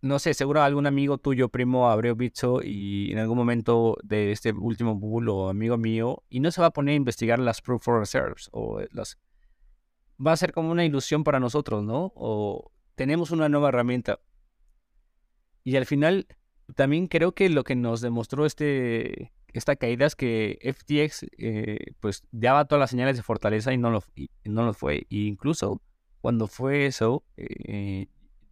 no sé, seguro algún amigo tuyo, primo, abrió Bitso y en algún momento de este último bull o amigo mío, y no se va a poner a investigar las proof of reserves o las... Va a ser como una ilusión para nosotros, ¿no? O tenemos una nueva herramienta. Y al final, también creo que lo que nos demostró este, esta caída es que FTX, eh, pues, daba todas las señales de fortaleza y no lo, no lo fue. E incluso cuando fue eso, eh,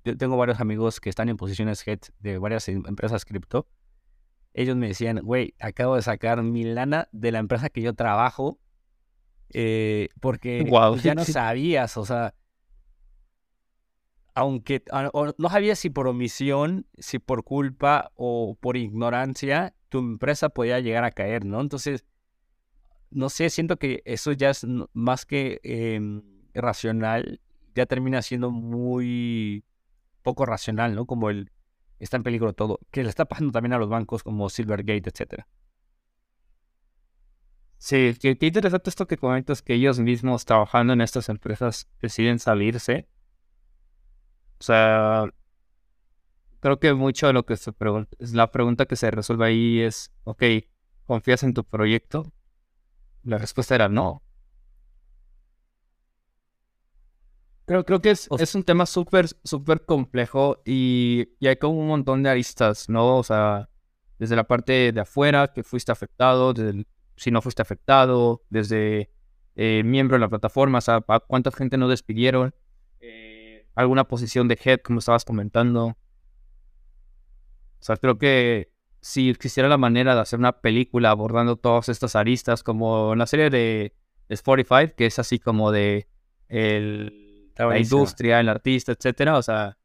yo tengo varios amigos que están en posiciones head de varias em, empresas cripto. Ellos me decían, güey, acabo de sacar mi lana de la empresa que yo trabajo eh, porque ya no sabías, o sea, aunque no sabías si por omisión, si por culpa o por ignorancia, tu empresa podía llegar a caer, ¿no? Entonces, no sé, siento que eso ya es más que em, racional, ya termina siendo muy poco racional, ¿no? Como el está en peligro todo, que le está pasando también a los bancos como Silvergate, etcétera. Sí, qué, interesante esto que comentas, que ellos mismos trabajando en estas empresas deciden salirse. O sea, creo que mucho de lo que se pregunta, la pregunta que se resuelve ahí es, ok, ¿confías en tu proyecto? La respuesta era no. Creo, creo que es, es un tema súper, súper complejo y, y, hay como un montón de aristas, ¿no? O sea, desde la parte de afuera que fuiste afectado, desde si no fuiste afectado, desde eh, miembro de la plataforma, o sea, cuánta gente no despidieron, eh, alguna posición de head, como estabas comentando. O sea, creo que si existiera la manera de hacer una película abordando todas estas aristas, como en la serie de Spotify, que es así como de el la industria, el artista, etcétera. O sea,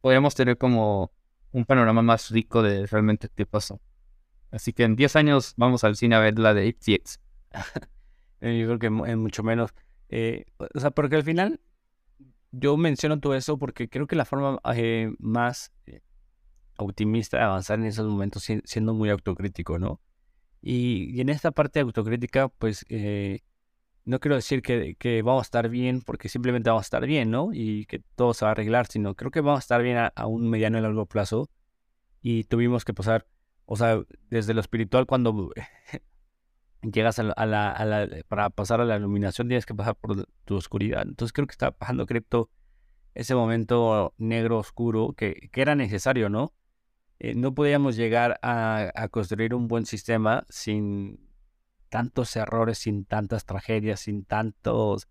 podríamos tener como un panorama más rico de realmente qué pasó. Así que en 10 años vamos al cine a ver la de FTX. Eh, yo creo que en mucho menos. Eh, o sea, porque al final yo menciono todo eso porque creo que la forma eh, más optimista de avanzar en esos momentos siendo muy autocrítico, ¿no? Y, y en esta parte autocrítica, pues no quiero decir que, vamos a estar bien porque simplemente vamos a estar bien, ¿no? Y que todo se va a arreglar, sino creo que vamos a estar bien a, un mediano y largo plazo. Y tuvimos que pasar, o sea, desde lo espiritual, cuando llegas a la, para pasar a la iluminación, tienes que pasar por tu oscuridad. Entonces creo que está pasando cripto ese momento negro, oscuro, que, que era necesario, ¿no? Eh, no podíamos llegar a, a construir un buen sistema sin tantos errores, sin tantas tragedias, sin tantos...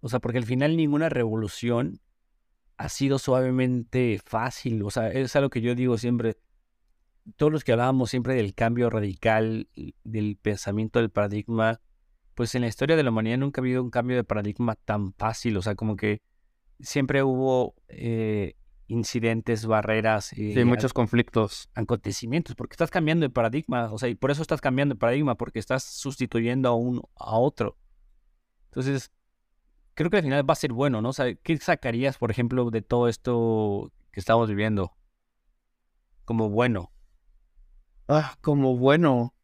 O sea, porque al final ninguna revolución ha sido suavemente fácil. O sea, es algo que yo digo siempre. Todos los que hablábamos siempre del cambio radical, del pensamiento del paradigma, pues en la historia de la humanidad nunca ha habido un cambio de paradigma tan fácil. O sea, como que siempre hubo eh, incidentes, barreras. y sí, muchos conflictos. Acontecimientos, porque estás cambiando de paradigma, o sea, y por eso estás cambiando de paradigma, porque estás sustituyendo a uno a otro. Entonces, creo que al final va a ser bueno, ¿no? O sea, ¿qué sacarías, por ejemplo, de todo esto que estamos viviendo? Como bueno. Ah, como bueno.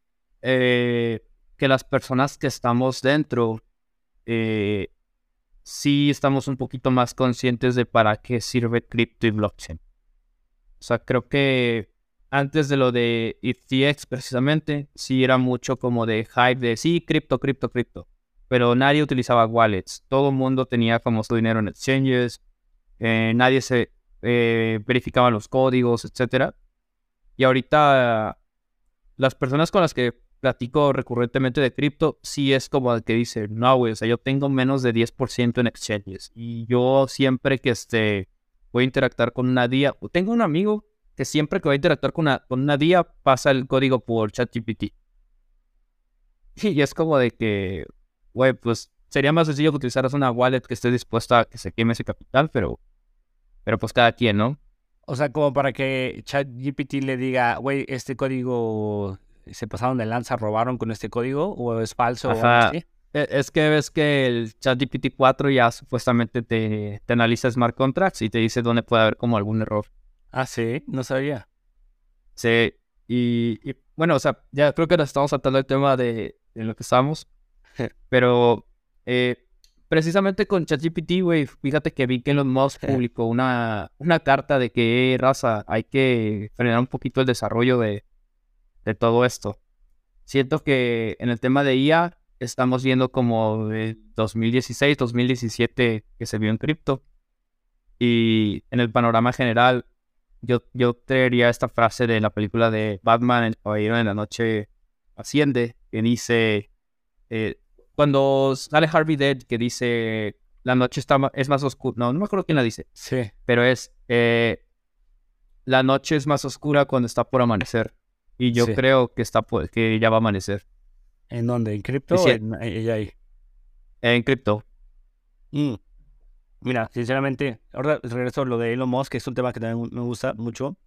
Eh, que las personas que estamos dentro eh, sí estamos un poquito más conscientes de para qué sirve cripto y blockchain. O sea, creo que antes de lo de ETH precisamente, sí era mucho como de hype de sí, cripto, cripto, cripto. Pero nadie utilizaba wallets. Todo el mundo tenía como su dinero en exchanges. Eh, nadie se eh, verificaba los códigos, etc. Y ahorita las personas con las que platico recurrentemente de cripto, sí es como el que dice, no, güey, o sea, yo tengo menos de 10% en exchanges. Y yo siempre que este, voy a interactuar con una DIA, tengo un amigo que siempre que va a interactuar con una, con una pasa el código por ChatGPT. Y es como de que, güey, pues sería más sencillo que utilizaras una wallet que esté dispuesta a que se queme ese capital, pero, pero pues cada quien, ¿no? O sea, como para que ChatGPT le diga, güey, este código se pasaron de lanza, robaron con este código o es falso e, Es que ves que el ChatGPT 4 ya supuestamente te, te, analiza smart contracts y te dice dónde puede haber como algún error. Ah, sí, no sabía. Sí, y, bueno, o sea, ya creo que nos estamos saltando el tema de, de lo que estamos, pero eh, precisamente con ChatGPT, güey, fíjate que vi que Elon Musk publicó una, una carta de que, raza, hay que frenar un poquito el desarrollo de, de todo esto. Siento que en el tema de IA estamos viendo como de 2016, 2017 que se vio en cripto. Y en el panorama general, yo, yo traería esta frase de la película de Batman, El Caballero de la Noche Asciende, que dice, eh, cuando sale Harvey Dead, que dice, la noche está es más oscura, no, no me acuerdo quién la dice, sí. pero es, eh, la noche es más oscura cuando está por amanecer. Y yo creo que está que ya va a amanecer. ¿En dónde? ¿En cripto o en AI? En cripto. Mm. Mira, sinceramente, ahora regreso a lo de Elon Musk, que es un tema que también me gusta mucho.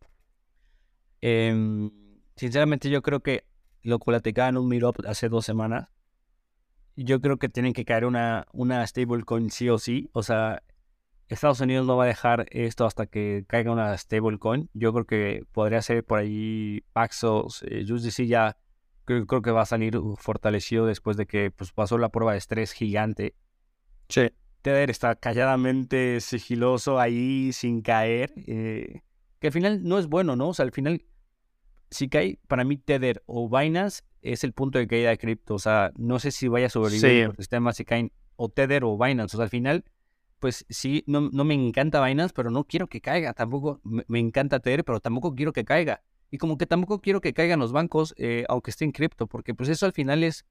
Em, sinceramente, yo creo que lo platicaba en un meetup hace dos semanas. yo creo que tienen que caer una, una stablecoin sí o sí. O sea, Estados Unidos no va a dejar esto hasta que caiga una stablecoin. Yo creo que podría ser por ahí Paxos, eh, USDC ya creo, creo, que va a salir fortalecido después de que pues, pasó la prueba de estrés gigante. Sí. Tether está calladamente sigiloso ahí sin caer. Eh, que al final no es bueno, ¿no? O sea, al final, si cae, para mí Tether o Binance es el punto de caída de cripto. O sea, no sé si vaya a sobrevivir el sistema si caen o Tether o Binance. O sea, al final, pues sí, no, no me encanta Binance, pero no quiero que caiga. Tampoco me, encanta Tether, pero tampoco quiero que caiga. Y como que tampoco quiero que caigan los bancos, eh, aunque esté en cripto, porque pues eso al final es,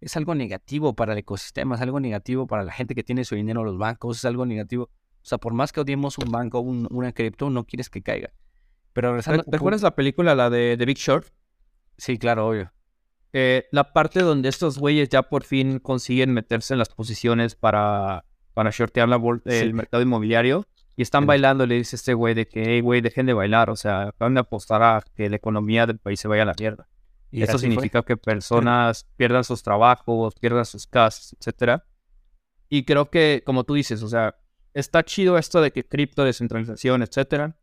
es algo negativo para el ecosistema, es algo negativo para la gente que tiene su dinero en los bancos, es algo negativo. O sea, por más que odiemos un banco, un, una cripto, no quieres que caiga. Pero regresando... ¿Te acuerdas la película, la de, Big Short? Sí, claro, obvio. Eh, la parte donde estos güeyes ya por fin consiguen meterse en las posiciones para, para shortear la el mercado inmobiliario y están bailando, le dice este güey de que, hey, güey, dejen de bailar, o sea, van a apostar a que la economía del país se vaya a la mierda. Y eso significa que personas pierdan sus trabajos, pierdan sus casas, etcétera. Y creo que, como tú dices, o sea, está chido esto de que cripto, descentralización, etcétera.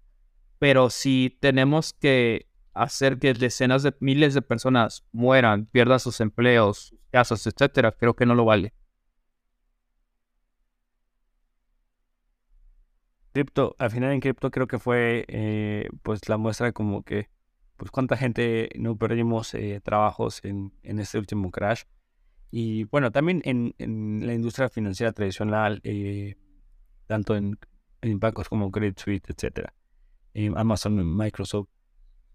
Pero si tenemos que hacer que decenas de miles de personas mueran, pierdan sus empleos, casas, etcétera, creo que no lo vale. Cripto, al final en cripto creo que fue eh, pues la muestra como que pues cuánta gente no perdimos eh, trabajos en, en, este último crash. Y bueno, también en, la industria financiera tradicional, eh, tanto en, bancos como Credit Suisse, etcétera, Amazon, Microsoft.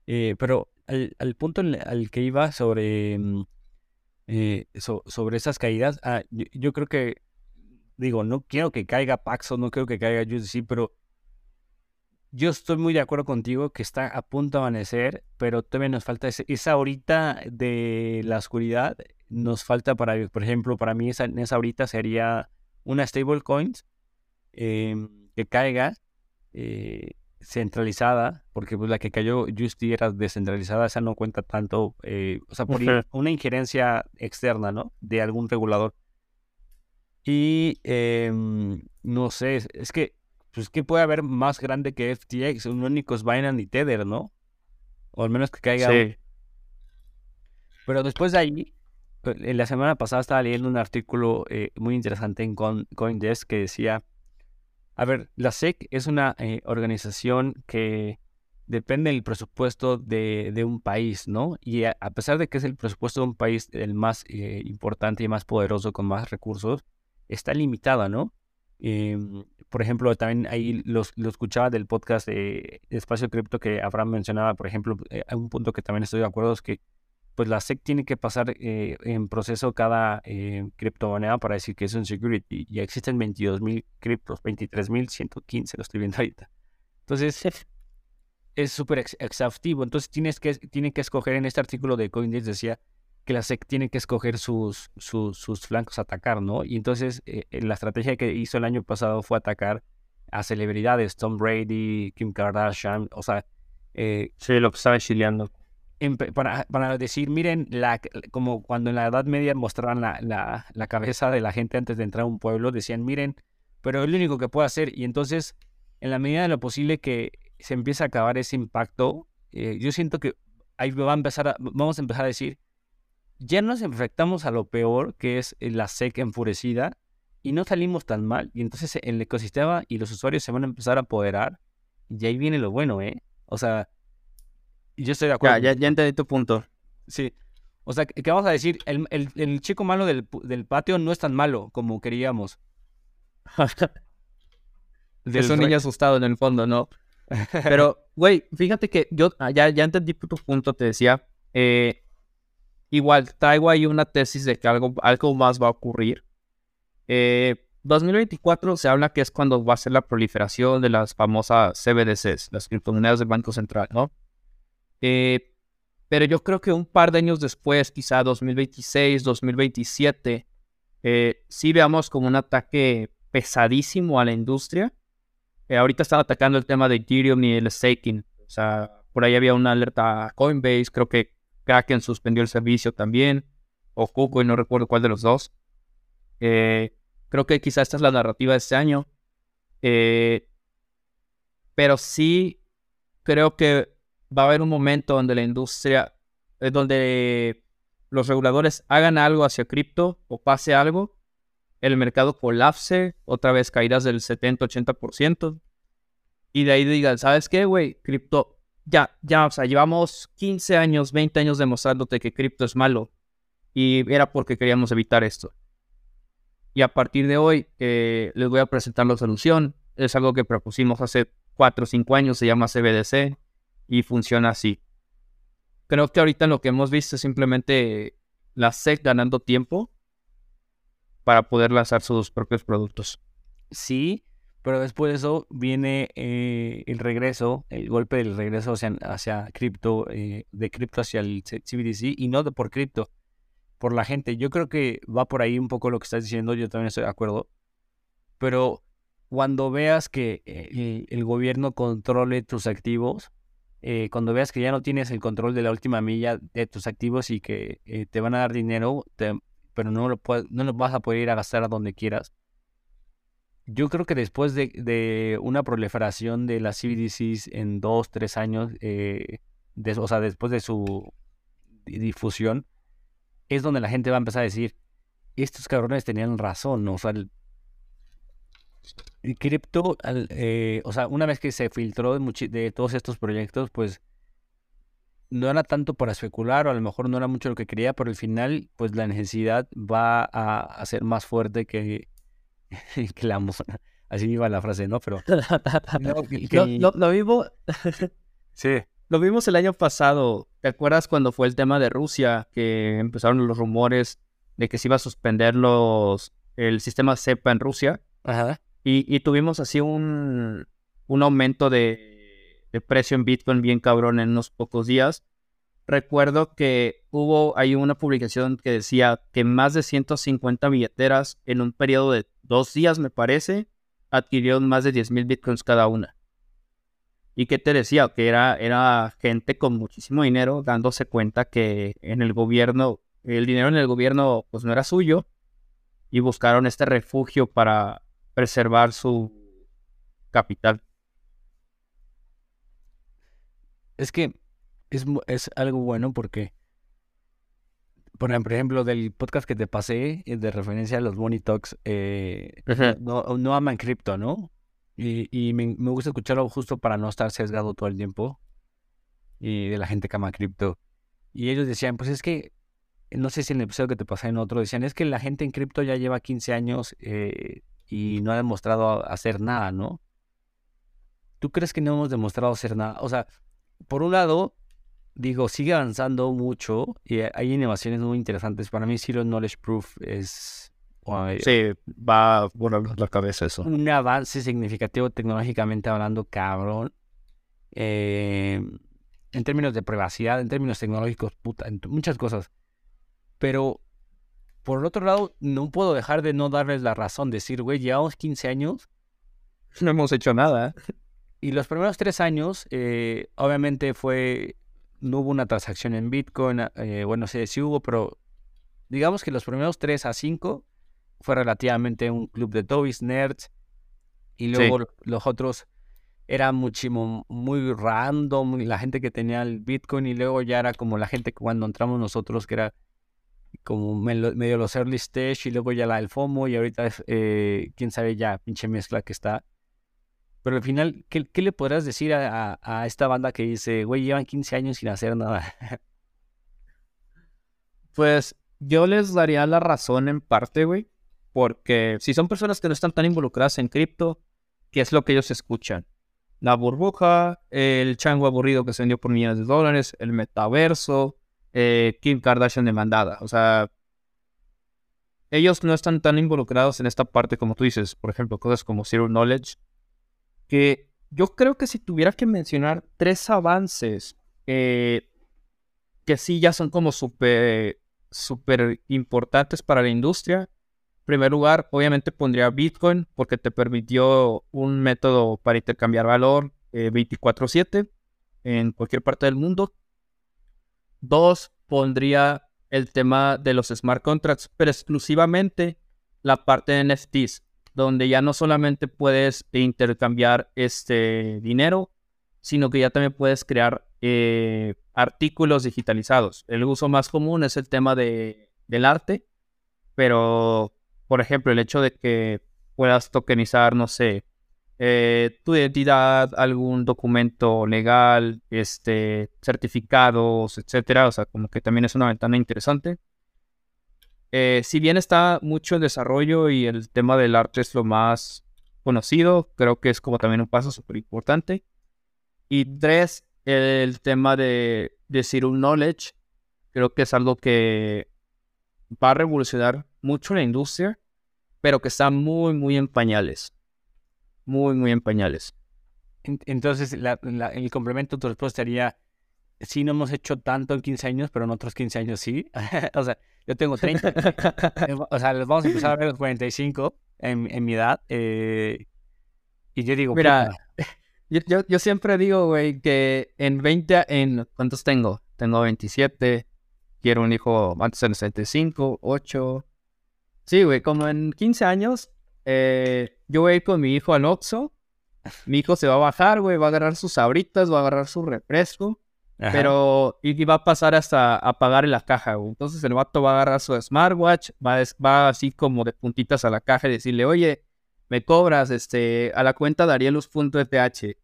pero al, punto al que iba sobre, mm, sobre esas caídas, ah, yo creo que digo, no quiero que caiga Paxos, no quiero que caiga USDC, pero yo estoy muy de acuerdo contigo que está a punto de amanecer, pero todavía nos falta esa horita de la oscuridad. Nos falta para, por ejemplo, para mí esa, esa horita sería una stablecoin eh, que caiga eh, centralizada, porque pues la que cayó Justy era descentralizada, esa no cuenta tanto, eh, o sea, por una injerencia externa, ¿no? De algún regulador. Y em, no sé, es que, pues, ¿qué puede haber más grande que FTX? Un único es Binance y Tether, ¿no? O al menos que caiga. Sí. Pero después de ahí, eh, en la semana pasada estaba leyendo un artículo eh, muy interesante en CoinDesk que decía, a ver, la SEC es una eh, organización que depende del presupuesto de, de, un país, ¿no? Y a, pesar de que es el presupuesto de un país el más importante y más poderoso con más recursos, está limitada, ¿no? Em, por ejemplo, también ahí lo, escuchaba del podcast de Espacio Cripto que Abraham mencionaba, por ejemplo, eh, un punto que también estoy de acuerdo, es que pues la SEC tiene que pasar eh, en proceso cada eh, criptomoneda para decir que es un security. Y existen 22.000 criptos, 23.115, lo estoy viendo ahorita. Entonces, es súper exhaustivo. Entonces, tienes que, tiene que escoger en este artículo de CoinDesk, decía, que la SEC tiene que escoger sus, sus, flancos a atacar, ¿no? Y entonces eh, eh, la estrategia que hizo el año pasado fue atacar a celebridades, Tom Brady, Kim Kardashian, o sea... Eh, sí, lo que estaba chileando. Para, para, decir, miren, la, como cuando en la Edad Media mostraban la, la, la, cabeza de la gente antes de entrar a un pueblo, decían, miren, pero es lo único que puedo hacer. Y entonces, en la medida de lo posible que se empiece a acabar ese impacto, yo siento que ahí va a empezar vamos a empezar a decir, ya nos enfrentamos a lo peor, que es eh, la SEC enfurecida, y no salimos tan mal. Y entonces el ecosistema y los usuarios se van a empezar a apoderar. Y ahí viene lo bueno, ¿eh? O sea, yo estoy de acuerdo. Ya, ya, entendí tu punto. Sí. O sea, ¿qué vamos a decir? El, el, chico malo del, del, patio no es tan malo como queríamos. es un niño asustado en el fondo, ¿no? Pero, güey, fíjate que yo ah, ya, ya entendí tu punto, te decía. Eh, Igual, traigo ahí una tesis de que algo, algo más va a ocurrir. 2024 eh, se habla que es cuando va a ser la proliferación de las famosas CBDCs, las criptomonedas del Banco Central, ¿no? Eh, pero yo creo que un par de años después, quizá 2026, 2027, eh, sí veamos como un ataque pesadísimo a la industria. ahorita están atacando el tema de Ethereum y el staking. O sea, por ahí había una alerta a Coinbase, creo que Kraken suspendió el servicio tambio, o y no recuerdo cuál de los dos. Eh, creo que quizá esta es la narrativa de este año. Eh, pero sí creo que va a haber un momento donde la industria, eh, donde los reguladores hagan algo hacia cripto o pase algo, el mercado colapse, otra vez caídas del 70-80%, y de ahí digan, ¿sabes qué, güey? Cripto, ya, ya, o sea, llevamos 15 años, 20 años demostrándote que cripto es malo, y era porque queríamos evitar esto. Y a partir de hoy eh, les voy a presentar la solución. Es algo que propusimos hace 4 o 5 años, se llama CBDC y funciona así. Creo que ahorita lo que hemos visto es simplemente la SEC ganando tiempo para poder lanzar sus propios productos. Sí, pero después de eso viene eh, el regreso, el golpe del regreso hacia, hacia cripto, eh, de cripto hacia el CBDC y no de por cripto, por la gente. Yo creo que va por ahí un poco lo que estás diciendo, yo también estoy de acuerdo. Pero cuando veas que eh, el, gobierno controle tus activos, eh, cuando veas que ya no tienes el control de la última milla de tus activos y que eh, te van a dar dinero, pero no lo, no lo vas a poder ir a gastar a donde quieras. Yo creo que después de, una proliferación de las CBDCs en dos, tres años, o sea, después de su difusión, es donde la gente va a empezar a decir, estos cabrones tenían razón, ¿no? O sea, el, cripto, eh, o sea, una vez que se filtró de, todos estos proyectos, pues no era tanto para especular o a lo mejor no era mucho lo que quería, pero al final, pues la necesidad va a, ser más fuerte que, la Así iba la frase, ¿no? Pero... lo, vivo... sí. Lo vimos el año pasado. ¿Te acuerdas cuando fue el tema de Rusia? Que empezaron los rumores de que se iba a suspender los el sistema CEPA en Rusia. Ajá. Y, tuvimos así un, un aumento de, precio en Bitcoin bien cabrón en unos pocos días. Recuerdo que hubo ahí una publicación que decía que más de 150 billeteras en un periodo de dos días, me parece, adquirieron más de 10 mil bitcoins cada una. ¿Y qué te decía? Que era, era gente con muchísimo dinero dándose cuenta que en el gobierno, el dinero en el gobierno pues no era suyo y buscaron este refugio para preservar su capital. Es que es, es algo bueno porque, por ejemplo, del podcast que te pasé eh, de referencia a los Money Talks, eh, no, no aman cripto, ¿no? Y, me, gusta escucharlo justo para no estar sesgado todo el tiempo. Y de la gente que ama cripto. Y ellos decían, pues es que, no sé si en el episodio que te pasé en otro, decían, es que la gente en cripto ya lleva 15 años eh, y no ha demostrado hacer nada, ¿no? ¿Tú crees que no hemos demostrado hacer nada? O sea, por un lado, digo, sigue avanzando mucho y hay innovaciones muy interesantes. Para mí, Zero Knowledge Proof es sí, va a la cabeza eso. Un avance significativo tecnológicamente hablando, cabrón. Eh, en términos de privacidad, en términos tecnológicos, puta, en muchas cosas. Pero, por otro lado, no puedo dejar de no darles la razón. Decir, güey, llevamos 15 años. No hemos hecho nada. Y los primeros tres años, eh, obviamente fue, no hubo una transacción en Bitcoin, eh, bueno, sí, sí hubo, pero digamos que los primeros tres a cinco fue relativamente un club de toys, nerds, y luego los otros era muchísimo, muy random, la gente que tenía el Bitcoin, y luego ya era como la gente cuando entramos nosotros, que era como medio los early stage, y luego ya la del FOMO, y ahorita eh, quién sabe ya, pinche mezcla que está. Pero al final, ¿qué, le podrás decir a, esta banda que dice, güey, llevan 15 años sin hacer nada? pues yo les daría la razón en parte, güey. Porque si son personas que no están tan involucradas en cripto, ¿qué es lo que ellos escuchan? La burbuja, el chango aburrido que se vendió por millones de dólares, el metaverso, eh, Kim Kardashian demandada. O sea, ellos no están tan involucrados en esta parte como tú dices, por ejemplo, cosas como Zero Knowledge, que yo creo que si tuviera que mencionar tres avances eh, que sí ya son como súper super importantes para la industria, primer lugar, obviamente pondría Bitcoin porque te permitió un método para intercambiar valor 24/7 eh, en cualquier parte del mundo. Dos, pondría el tema de los smart contracts, pero exclusivamente la parte de NFTs, donde ya no solamente puedes intercambiar este dinero, sino que ya también puedes crear eh, artículos digitalizados. El uso más común es el tema de, del arte, pero, por ejemplo, el hecho de que puedas tokenizar, no sé, eh, tu identidad, algún documento legal, este, certificados, etcétera. O sea, como que también es una ventana interesante. Eh, si bien está mucho en desarrollo y el tema del arte es lo más conocido, creo que es como también un paso súper importante. Y tres, el tema de, decir un Knowledge, creo que es algo que va a revolucionar mucho la industria, pero que está muy, muy en pañales. Muy, muy en pañales. Entonces, el complemento de tu respuesta sería, sí, no hemos hecho tanto en 15 años, pero en otros 15 años sí. o sea, yo tengo 30. Eh, o sea, les vamos a empezar a ver los 45 en, en mi edad. Eh, y yo digo, mira, yo, yo, yo, siempre digo, güey, que en 20, en, ¿cuántos tengo? Tengo 27, quiero un hijo antes de 65, 8. Sí, güey, como en 15 años, eh, yo voy a ir con mi hijo al Oxxo. Mi hijo se va a bajar, güey, va a agarrar sus sabritas, va a agarrar su refresco. Pero, y, va a pasar hasta a pagar en la caja, güey. Entonces el vato va a agarrar su smartwatch, va, va así como de puntitas a la caja y decirle, oye, me cobras, este, a la cuenta darielus.fh.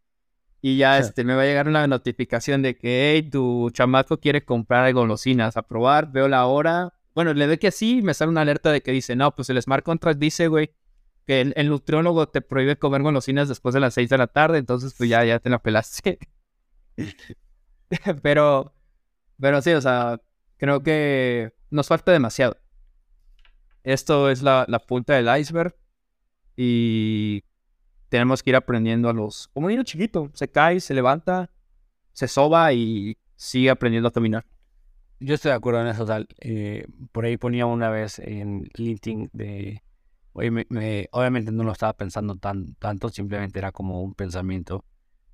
Y ya, este, me va a llegar una notificación de que, hey, tu chamaco quiere comprar golosinas, a probar, veo la hora. Bueno, le doy que sí, me sale una alerta de que dice, no, pues el smart contract dice, güey, que el, nutriólogo te prohíbe comer golosinas después de las 6 de la tarde, entonces pues ya, ya te la pelaste. pero, pero sí, o sea, creo que nos falta demasiado. Esto es la, punta del iceberg y tenemos que ir aprendiendo a los, como niño chiquito, se cae, se levanta, se soba y sigue aprendiendo a caminar. Yo estoy de acuerdo en eso, tal. Eh, por ahí ponía una vez en LinkedIn de, oye, me, obviamente no lo estaba pensando tan, tanto, simplemente era como un pensamiento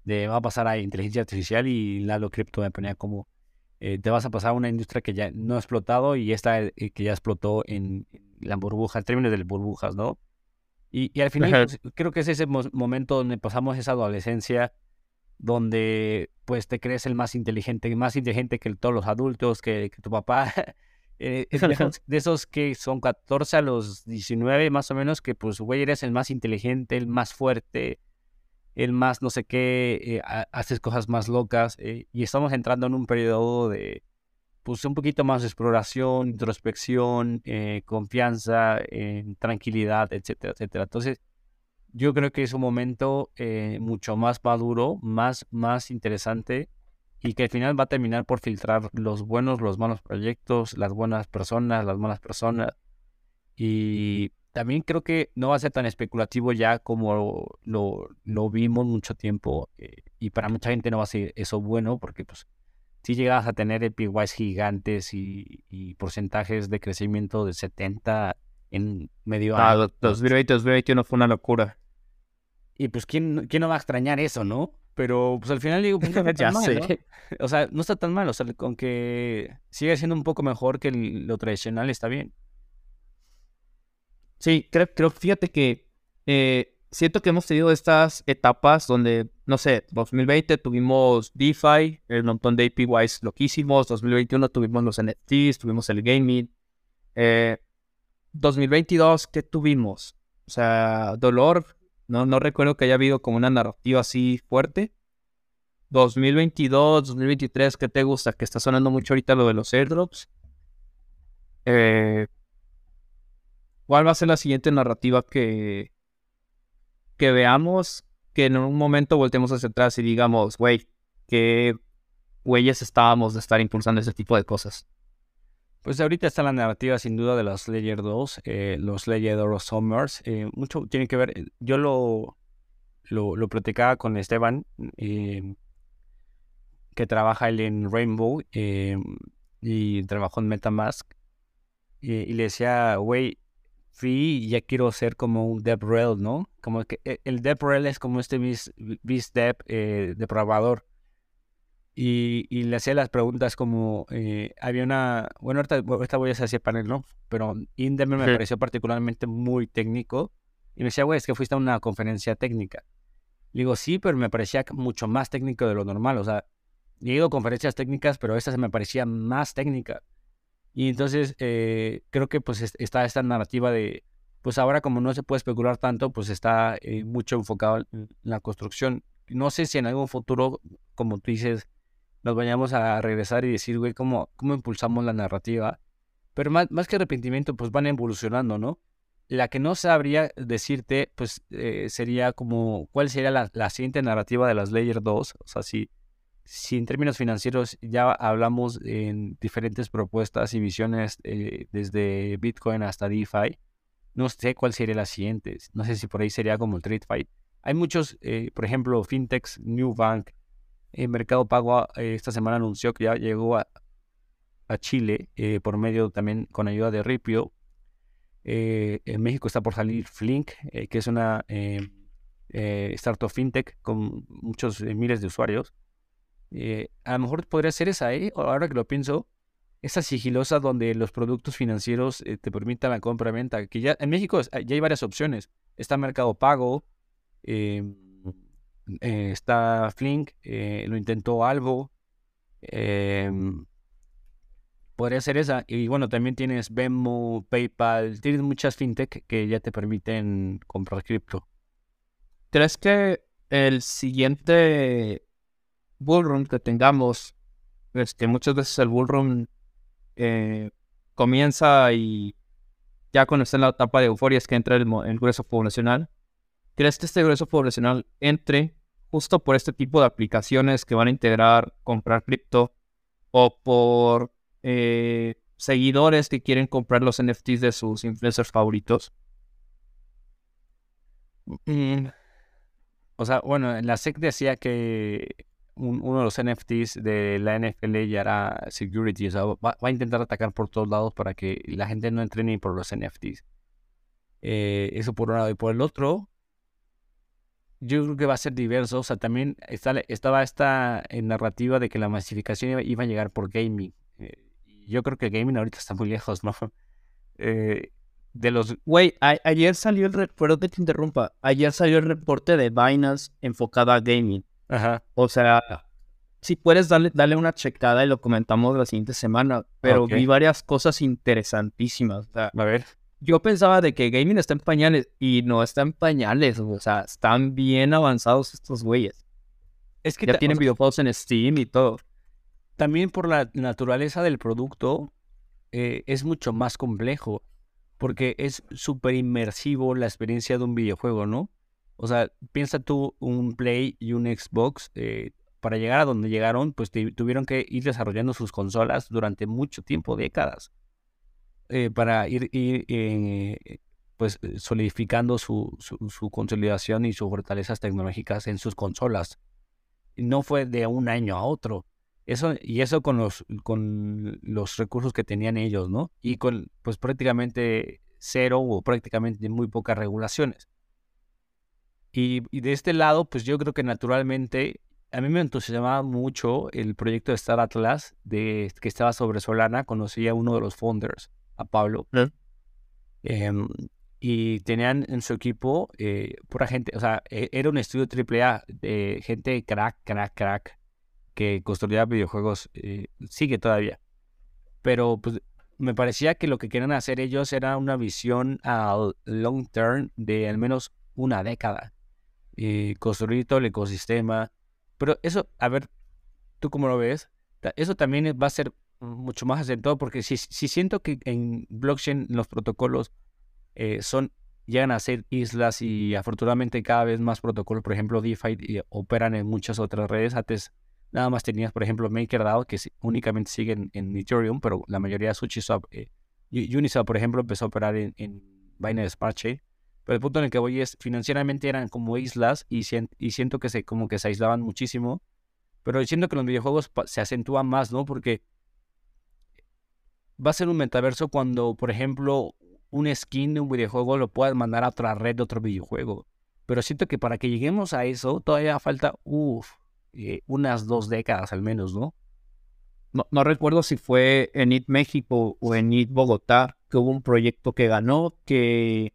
de va a pasar a inteligencia artificial y Lalo Crypto me ponía como eh, te vas a pasar a una industria que ya no ha explotado y esta eh, que ya explotó en, la burbuja, en términos de burbujas, ¿no? Y, al final pues, creo que es ese momento donde pasamos esa adolescencia donde pues te crees el más inteligente, más inteligente que todos los adultos, que, tu papá. Eh, de, esos, que son 14 a los 19 más o menos, que pues güey eres el más inteligente, el más fuerte, el más no sé qué, eh, haces cosas más locas eh, y estamos entrando en un periodo de pues un poquito más de exploración, introspección, eh, confianza, tranquilidad, etcétera, etcétera. Entonces, yo creo que es un momento mucho más maduro, más, más interesante y que al final va a terminar por filtrar los buenos, los malos proyectos, las buenas personas, las malas personas y también creo que no va a ser tan especulativo ya como lo, lo vimos mucho tiempo. Eh, y para mucha gente no va a ser eso bueno, porque pues si llegas a tener EPYs gigantes y, y, porcentajes de crecimiento de 70 en medio ah, año. 2020, 2021 fue una locura. Y pues, ¿quién, ¿quién no va a extrañar eso, no? Pero pues al final digo, pues, no está tan mal, O sea, no está tan mal. O sea, con que siga siendo un poco mejor que lo tradicional está bien. Sí, creo, creo fíjate que eh, siento que hemos tenido estas etapas donde, no sé, 2020 tuvimos DeFi, el montón de APYs loquísimos, 2021 tuvimos los NFTs, tuvimos el gaming. 2022, eh, ¿qué tuvimos? O sea, dolor, no, no recuerdo que haya habido como una narrativa así fuerte. 2022, 2023, ¿qué te gusta? Que está sonando mucho ahorita lo de los airdrops. Eh, ¿Cuál va a ser la siguiente narrativa que, que veamos? Que en un momento voltemos hacia atrás y digamos, güey, qué güeyes estábamos de estar impulsando ese tipo de cosas. Pues ahorita está la narrativa sin duda de los Layer 2, eh, los Layer 2 Summers. Eh, mucho tiene que ver, eh, yo lo, lo, platicaba con Esteban, que trabaja él en Rainbow y trabajó en Metamask. y le decía, güey, y ya quiero ser como un DevRel, ¿no? Como que eh, el DevRel es como este BizDev eh, depravador. y, y le hacía las preguntas como, eh, había una, bueno, ahorita, ahorita voy a hacer ese panel, ¿no? Pero Inderman me Sí. pareció particularmente muy técnico y me decía, güey, es que fuiste a una conferencia técnica. Le digo, sí, pero me parecía mucho más técnico de lo normal, o sea, he ido a conferencias técnicas, pero esta se me parecía más técnica. Y entonces eh, creo que pues es- está esta narrativa de, pues ahora como no se puede especular tanto, pues está eh, mucho enfocado en la construcción. No sé si en algún futuro, como tú dices, nos vayamos a regresar y decir, güey, ¿cómo, cómo impulsamos la narrativa? Pero más, más que arrepentimiento, pues van evolucionando, ¿no? La que no sabría decirte, pues eh, sería como, ¿cuál sería la, la siguiente narrativa de las Layer 2? O sea, si, si en términos financieros ya hablamos en diferentes propuestas y visiones eh, desde Bitcoin hasta DeFi, no sé cuál sería la siguiente. No sé si por ahí sería como el TradeFi. Hay muchos, eh, por ejemplo, fintechs, Newbank, eh, Mercado Pago esta semana anunció que ya llegó a, a Chile por medio también con ayuda de Ripio. En México está por salir Flink, que es una startup fintech con muchos miles de usuarios. Eh, a lo mejor podría ser esa, ¿eh? Ahora que lo pienso, esa sigilosa donde los productos financieros eh, te permitan la compra-venta. Que ya en México ya hay varias opciones. Está Mercado Pago, eh, eh, está Flink, lo intentó Algo. em, podría ser esa. Y bueno, también tienes Venmo, PayPal, tienes muchas fintech que ya te permiten comprar cripto. ¿Crees que el siguiente bullrun que tengamos, es que muchas veces el bullrun eh, comienza y ya cuando está en la etapa de euforia es que entra el, el grueso poblacional? ¿Crees que este grueso poblacional entre justo por este tipo de aplicaciones que van a integrar comprar cripto o por eh, seguidores que quieren comprar los NFTs de sus influencers favoritos? Mm, O sea, bueno, la SEC decía que un- uno de los NFTs de la NFL ya era security, o sea, va, a intentar atacar por todos lados para que la gente no entre ni por los NFTs. Eh, eso por un lado. Y por el otro, yo creo que va a ser diverso. O sea, también estaba esta eh, narrativa de que la masificación iba, a llegar por gaming. Eh, y yo creo que gaming ahorita está muy lejos, ¿no? De los Güey, ayer salió el reporte, que te interrumpa, ayer salió el reporte de Binance enfocada a gaming. Ajá. O sea, si puedes darle, darle una checada y lo comentamos la siguiente semana, pero vi varias cosas interesantísimas. O sea, A ver. yo pensaba de que gaming está en pañales y no está en pañales, o sea, están bien avanzados estos güeyes. Es que Ya o tienen sea, videojuegos en Steam y todo. también por la naturaleza del producto eh, es mucho más complejo porque es súper inmersivo la experiencia de un videojuego, ¿no? O sea, piensa tú un Play y un Xbox, eh, para llegar a donde llegaron, pues tuvieron que ir desarrollando sus consolas durante mucho tiempo, décadas, eh, para ir, eh, pues solidificando su, su, su consolidación y sus fortalezas tecnológicas en sus consolas. No fue de un año a otro. Eso, y eso con los, con los recursos que tenían ellos, ¿no? Y con pues prácticamente cero o prácticamente muy pocas regulaciones. Y, y de este lado, pues yo creo que naturalmente, a mí me entusiasmaba mucho el proyecto de Star Atlas, de, que estaba sobre Solana, conocí a uno de los founders, a Pablo. ¿Eh? Em, y tenían en su equipo eh, pura gente, o sea, e- era un estudio AAA de gente crack, crack, crack, que construía videojuegos, eh, sigue todavía. Pero pues me parecía que lo que querían hacer ellos era una visión al long term de al menos una década. Y construir todo el ecosistema. Pero eso, a ver, ¿tú cómo lo ves? Eso también va a ser mucho más acentuado porque si, si siento que en blockchain los protocolos eh, son llegan a ser islas y afortunadamente cada vez más protocolos, por ejemplo DeFi, y operan en muchas otras redes. Antes nada más tenías, por ejemplo, MakerDAO, que únicamente siguen en Ethereum, pero la mayoría de SushiSwap, eh, Uniswap, por ejemplo, empezó a operar en, en Binance Smart Chain. Pero el punto en el que voy es, financieramente eran como islas y, sien- y siento que se como que se aislaban muchísimo. Pero siento que los videojuegos se acentúan más, ¿no? Porque va a ser un metaverso cuando, por ejemplo, un skin de un videojuego lo puedas mandar a otra red de otro videojuego. Pero siento que para que lleguemos a eso todavía falta, uff, eh, unas dos décadas al menos, ¿no? ¿no? No recuerdo si fue en IT México o en IT Bogotá que hubo un proyecto que ganó que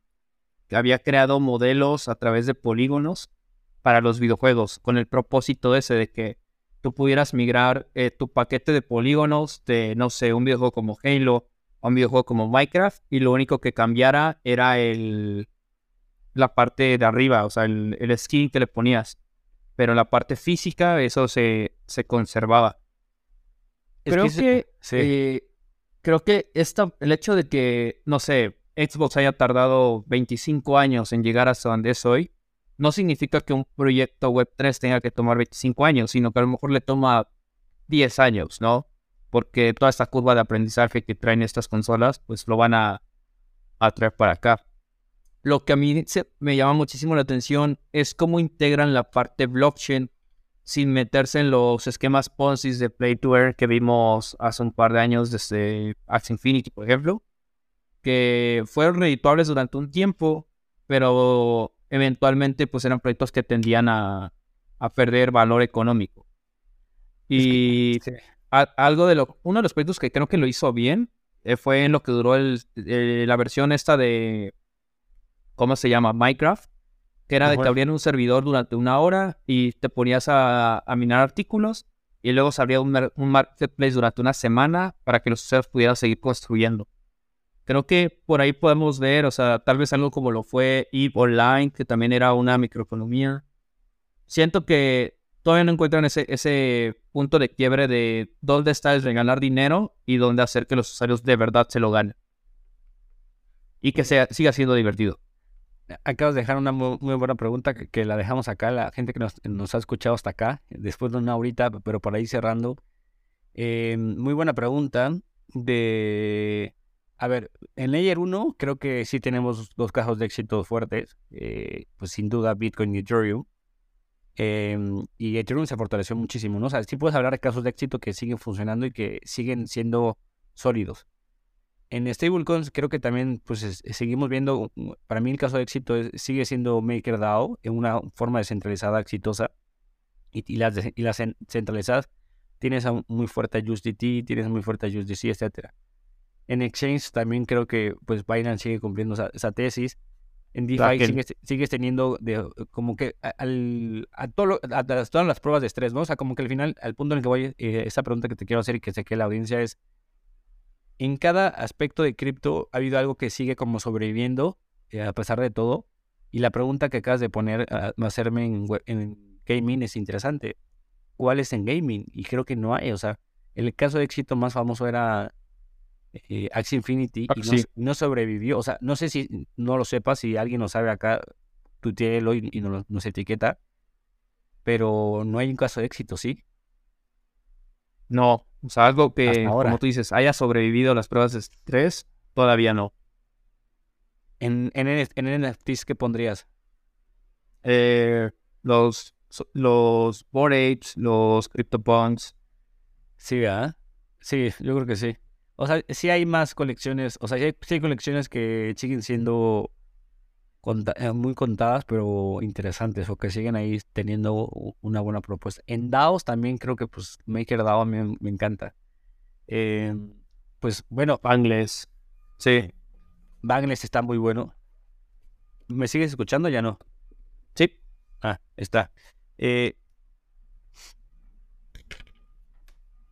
había creado modelos a través de polígonos para los videojuegos con el propósito ese de que tú pudieras migrar eh, tu paquete de polígonos de, no sé, un videojuego como Halo a un videojuego como Minecraft y lo único que cambiara era el, la parte de arriba, o sea, el, el skin que le ponías. Pero la parte física, eso se, se conservaba. creo que, eh, creo que esta, el hecho de que, no sé, Xbox haya tardado 25 años en llegar hasta donde es hoy, no significa que un proyecto Web3 tenga que tomar 25 años, sino que a lo mejor le toma 10 años, ¿no? Porque toda esta curva de aprendizaje que traen estas consolas, pues lo van a, a traer para acá. Lo que a mí me llama muchísimo la atención es cómo integran la parte blockchain sin meterse en los esquemas Ponzi de Play to Earn que vimos hace un par de años desde Axie Infinity, por ejemplo, que fueron redituables durante un tiempo, pero eventualmente pues eran proyectos que tendían a, perder valor económico. Y algo de lo, uno de los proyectos que creo que lo hizo bien eh, fue en lo que duró el, la versión esta de, ¿cómo se llama? Minecraft, que era de que abrían un servidor durante una hora y te ponías a, minar artículos y luego se abría un, un, marketplace durante una semana para que los usuarios pudieran seguir construyendo. Creo que por ahí podemos ver, o sea, tal vez algo como lo fue EVE Online, que también era una microeconomía. Siento que todavía no encuentran ese, ese punto de quiebre de dónde está el regalar dinero y dónde hacer que los usuarios de verdad se lo ganen. Y que sea, siga siendo divertido. Acabas de dejar una muy, buena pregunta que, la dejamos acá, la gente que nos, ha escuchado hasta acá, después de una horita, pero por ahí cerrando. Eh, muy buena pregunta de a ver, en Layer 1 creo que sí tenemos dos casos de éxito fuertes. Eh, pues sin duda Bitcoin y Ethereum. Em, y Ethereum se fortaleció muchísimo, ¿no? O sea, sí puedes hablar de casos de éxito que siguen funcionando y que siguen siendo sólidos. En stablecoins creo que también pues seguimos viendo, para mí el caso de éxito sigue siendo MakerDAO en una forma descentralizada exitosa y, y las, y las centralizadas tienes a muy fuerte USDT, tienes muy fuerte USDC, etcétera. En Exchange también creo que pues Binance sigue cumpliendo esa, tesis. En DeFi sigues, teniendo de, como que al, a, todo todas las pruebas de estrés, ¿no? O sea, como que al final, al punto en el que voy, eh, esa pregunta que te quiero hacer y que sé que la audiencia es, en cada aspecto de cripto ha habido algo que sigue como sobreviviendo eh, a pesar de todo. Y la pregunta que acabas de poner, a, hacerme en, en gaming es interesante. ¿Cuál es en gaming? Y creo que no hay, o sea, el caso de éxito más famoso era eh, Axie Infinity y no, sobrevivió. O sea, no sé si no lo sepas, si alguien lo sabe acá, tú y, y nos, nos etiqueta, pero no hay un caso de éxito, ¿sí? No, o sea, algo que, como tú dices, haya sobrevivido a las pruebas de estrés, todavía no. ¿En, en, NFTs qué pondrías? Eh, los, los Bored los CryptoPunks. Sí, ¿verdad? Sí, yo creo que sí. O sea, sí hay más colecciones, o sea, sí hay, colecciones que siguen siendo eh, muy contadas, pero interesantes, o que siguen ahí teniendo una buena propuesta. En DAOs también creo que, pues, MakerDAO me, me encanta. Eh, pues, bueno. Bangles. Sí. Bangles está muy bueno. ¿Me sigues escuchando? Ya no. Sí. Ah, está. Eh,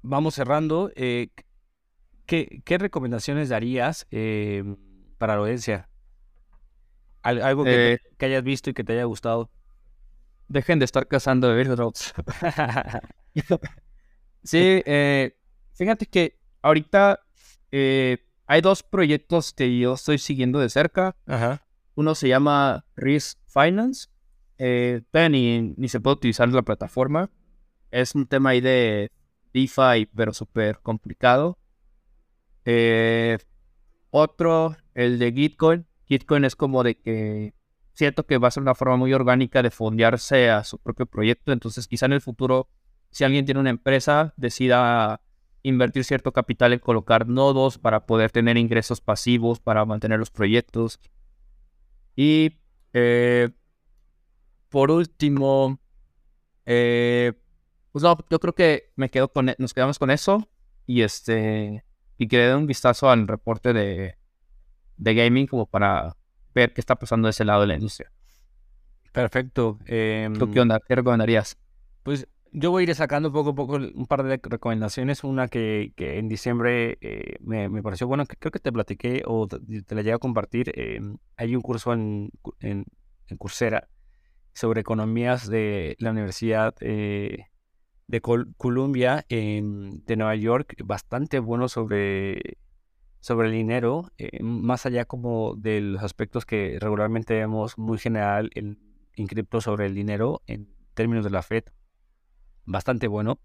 vamos cerrando. Eh, ¿Qué, recomendaciones darías eh, para la audiencia? algo eh, que, hayas visto y que te haya gustado. Dejen de estar cazando airdrops. sí, eh, fíjate que ahorita hay dos proyectos que yo estoy siguiendo de cerca. Uno se llama Risk Finance. Eh, ni, ni se puede utilizar la plataforma. Es un tema ahí de DeFi, pero súper complicado. Eh, otro, el de Gitcoin. Gitcoin es como de que siento que va a ser una forma muy orgánica de fondearse a su propio proyecto. Entonces, quizá en el futuro, si alguien tiene una empresa, decida invertir cierto capital en colocar nodos para poder tener ingresos pasivos para mantener los proyectos. Y eh, por último, eh, Pues no, yo creo que me quedo con, e, nos quedamos con eso y este y que un vistazo al reporte de, de gaming como para ver qué está pasando de ese lado de la industria. Perfecto. ¿Tú qué em, onda? ¿Qué recomendarías? Pues yo voy a ir sacando poco a poco un par de recomendaciones. Una que, que en diciembre eh, me, me, pareció bueno, que creo que te platiqué o te, la llegué a compartir. Em, hay un curso en, en, en, Coursera sobre economías de la Universidad eh, de Columbia de Nueva York, bastante bueno sobre, sobre el dinero, eh, más allá como de los aspectos que regularmente vemos muy general en, en cripto sobre el dinero en términos de la Fed bastante bueno.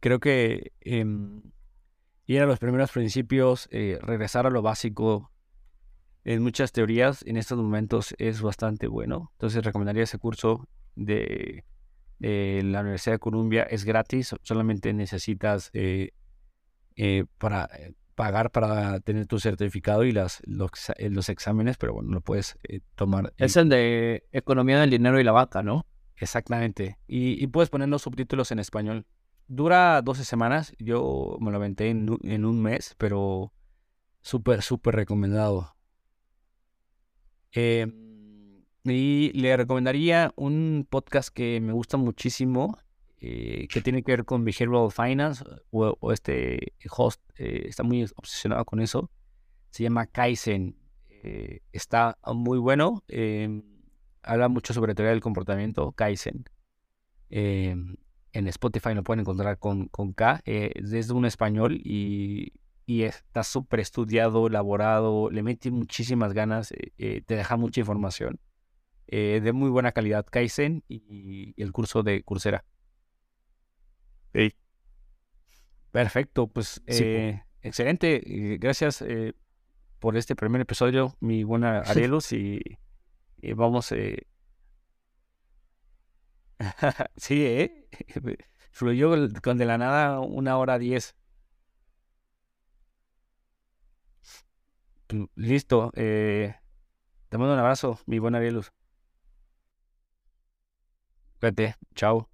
Creo que eh, ir a los primeros principios, eh, regresar a lo básico en muchas teorías en estos momentos es bastante bueno. Entonces recomendaría ese curso de, la Universidad de Columbia. Es gratis, solamente necesitas eh, eh, para pagar para tener tu certificado y las, los, los exámenes, pero bueno, lo puedes tomar. Es el de Economía del Dinero y la Vaca, ¿no? Exactamente. Y, puedes poner los subtítulos en español. Dura 12 semanas. Yo me lo aventé en, un mes, pero súper, súper recomendado. Em, y le recomendaría un podcast que me gusta muchísimo, eh, que tiene que ver con Behavioral Finance, o, este host eh, está muy obsesionado con eso. Se llama Kaizen. Eh, está muy bueno. Em, habla mucho sobre teoría del comportamiento, Kaizen. Em, en Spotify lo pueden encontrar con, con K. Eh, es un español y, está súper estudiado, elaborado, le mete muchísimas ganas, eh, eh, te deja mucha información. De muy buena calidad, Kaizen y, el curso de Coursera. Perfecto, pues excelente. Gracias por este primer episodio, mi buena Arelos, y y vamos. Eh... sí, ¿eh? Fluyó con de la nada una hora diez. Pues, listo. Eh... Te mando un abrazo, mi buen Arielus. Cuídate. Chao.